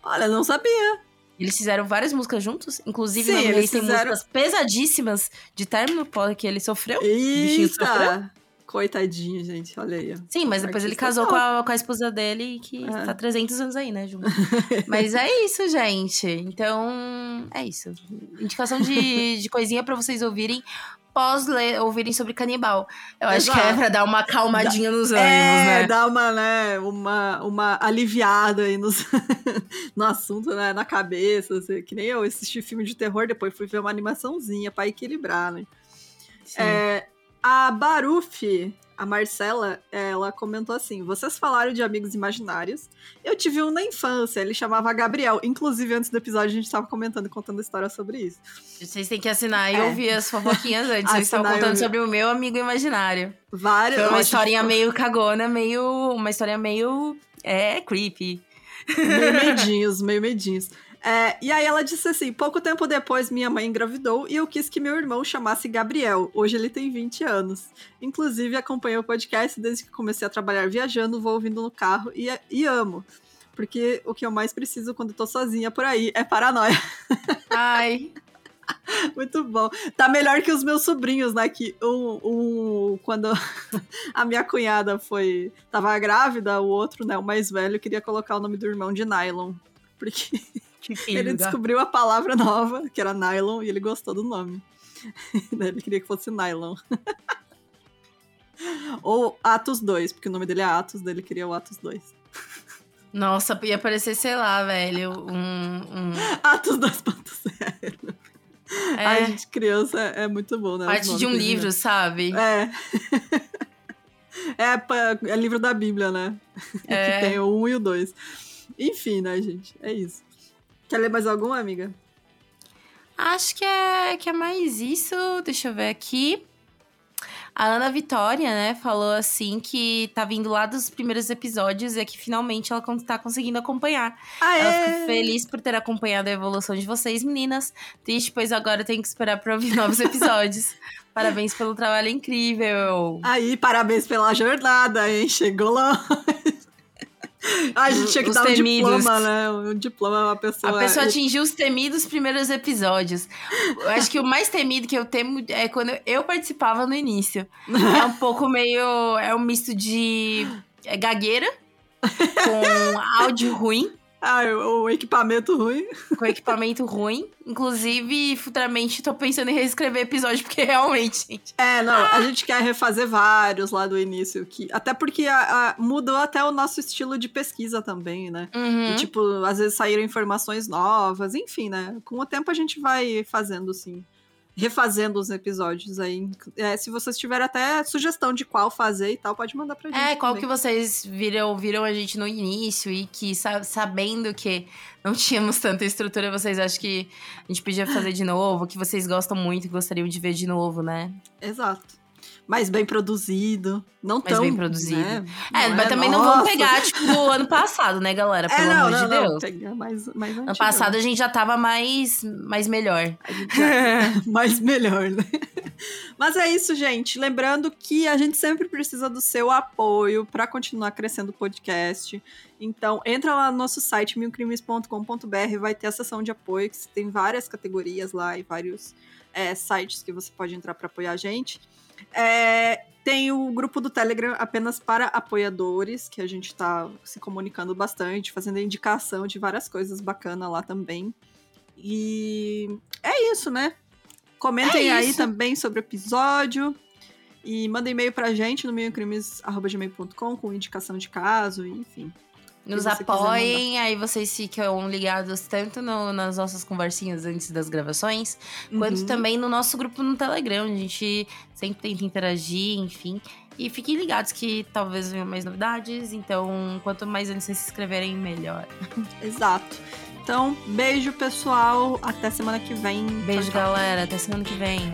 Olha, não sabia. Eles fizeram várias músicas juntos, inclusive Sim, Nando Reis fizeram... tem músicas pesadíssimas de término que ele sofreu. Eita! Sofreu. Coitadinho, gente, olha aí. Sim, mas depois ele casou com a, com a esposa dele, que é. tá 300 anos aí, né, junto. mas é isso, gente. Então, é isso. Indicação de, de coisinha para vocês ouvirem pós ouvirem sobre canibal. Eu Exato. acho que é pra dar uma calmadinha nos ânimos, é, né? dar uma, né, uma, uma aliviada aí nos, no assunto, né, na cabeça. Assim, que nem eu assisti filme de terror, depois fui ver uma animaçãozinha pra equilibrar, né? É, a Baruf, a Marcela, ela comentou assim: vocês falaram de amigos imaginários. Eu tive um na infância, ele chamava Gabriel. Inclusive, antes do episódio, a gente estava comentando e contando história sobre isso. Vocês têm que assinar e é. ouvir as fofoquinhas antes. Vocês estavam contando sobre o meu amigo imaginário. Várias. Foi uma historinha meio cagona, meio. Uma história meio. É, creepy. Meio medinhos, meio medinhos. É, e aí ela disse assim: pouco tempo depois minha mãe engravidou e eu quis que meu irmão chamasse Gabriel. Hoje ele tem 20 anos. Inclusive, acompanho o podcast desde que comecei a trabalhar viajando, vou ouvindo no carro e, e amo. Porque o que eu mais preciso quando tô sozinha por aí é paranoia. Ai. Muito bom. Tá melhor que os meus sobrinhos, né? Que um, um, quando a minha cunhada foi. tava grávida, o outro, né? O mais velho, queria colocar o nome do irmão de Nylon. Porque ele descobriu a palavra nova, que era nylon, e ele gostou do nome. ele queria que fosse nylon. Ou Atos 2, porque o nome dele é Atos, dele queria o Atos 2. Nossa, ia parecer, sei lá, velho, um... um... Atos 2.0. É. Ai, gente, criança é muito bom, né? Parte de um livro, sabe? É. é, é livro da Bíblia, né? É. Que tem o 1 um e o 2. Enfim, né, gente? É isso. Quer ler mais alguma, amiga? Acho que é, que é mais isso. Deixa eu ver aqui. A Ana Vitória, né, falou assim que tá vindo lá dos primeiros episódios e é que finalmente ela tá conseguindo acompanhar. Aê! Ela fica feliz por ter acompanhado a evolução de vocês, meninas. Triste, pois agora tem que esperar pra ouvir novos episódios. parabéns pelo trabalho incrível. Aí, parabéns pela jornada, hein? Chegou lá. A gente tinha que os dar um temidos. diploma, né? Um diploma é uma pessoa. A pessoa atingiu os temidos primeiros episódios. Eu acho que o mais temido que eu temo é quando eu participava no início. É um pouco meio. É um misto de é gagueira com áudio ruim. Ah, o equipamento ruim. Com equipamento ruim. Inclusive, futuramente tô pensando em reescrever episódio, porque realmente, gente. É, não, a gente quer refazer vários lá do início. Que, até porque a, a, mudou até o nosso estilo de pesquisa também, né? Uhum. E, tipo, às vezes saíram informações novas, enfim, né? Com o tempo a gente vai fazendo, sim refazendo os episódios aí. É, se vocês tiverem até sugestão de qual fazer e tal, pode mandar pra gente. É, qual também. que vocês viram, viram a gente no início e que sabendo que não tínhamos tanta estrutura, vocês acham que a gente podia fazer de novo, que vocês gostam muito e gostariam de ver de novo, né? Exato mais bem produzido. Não mais tão, bem produzido. Né? É, mas é, também nossa. não vamos pegar, tipo, do ano passado, né, galera? É, Pelo é, não, amor não, de não, Deus. Pegar mais, mais ano passado a gente já tava mais, mais melhor. mais melhor, né? Mas é isso, gente. Lembrando que a gente sempre precisa do seu apoio para continuar crescendo o podcast. Então, entra lá no nosso site, milcrimes.com.br, vai ter a seção de apoio, que tem várias categorias lá e vários é, sites que você pode entrar para apoiar a gente. É, tem o grupo do Telegram apenas para apoiadores, que a gente está se comunicando bastante, fazendo indicação de várias coisas bacanas lá também. E é isso, né? Comentem é aí também sobre o episódio. E mandem e-mail pra gente no meiocrimes.gmail.com com indicação de caso, enfim. Nos apoiem, aí vocês ficam ligados tanto no, nas nossas conversinhas antes das gravações, uhum. quanto também no nosso grupo no Telegram. A gente sempre tenta interagir, enfim. E fiquem ligados que talvez venham mais novidades, então quanto mais antes vocês se inscreverem, melhor. Exato. Então, beijo, pessoal. Até semana que vem. Beijo, tchau, tchau. galera. Até semana que vem.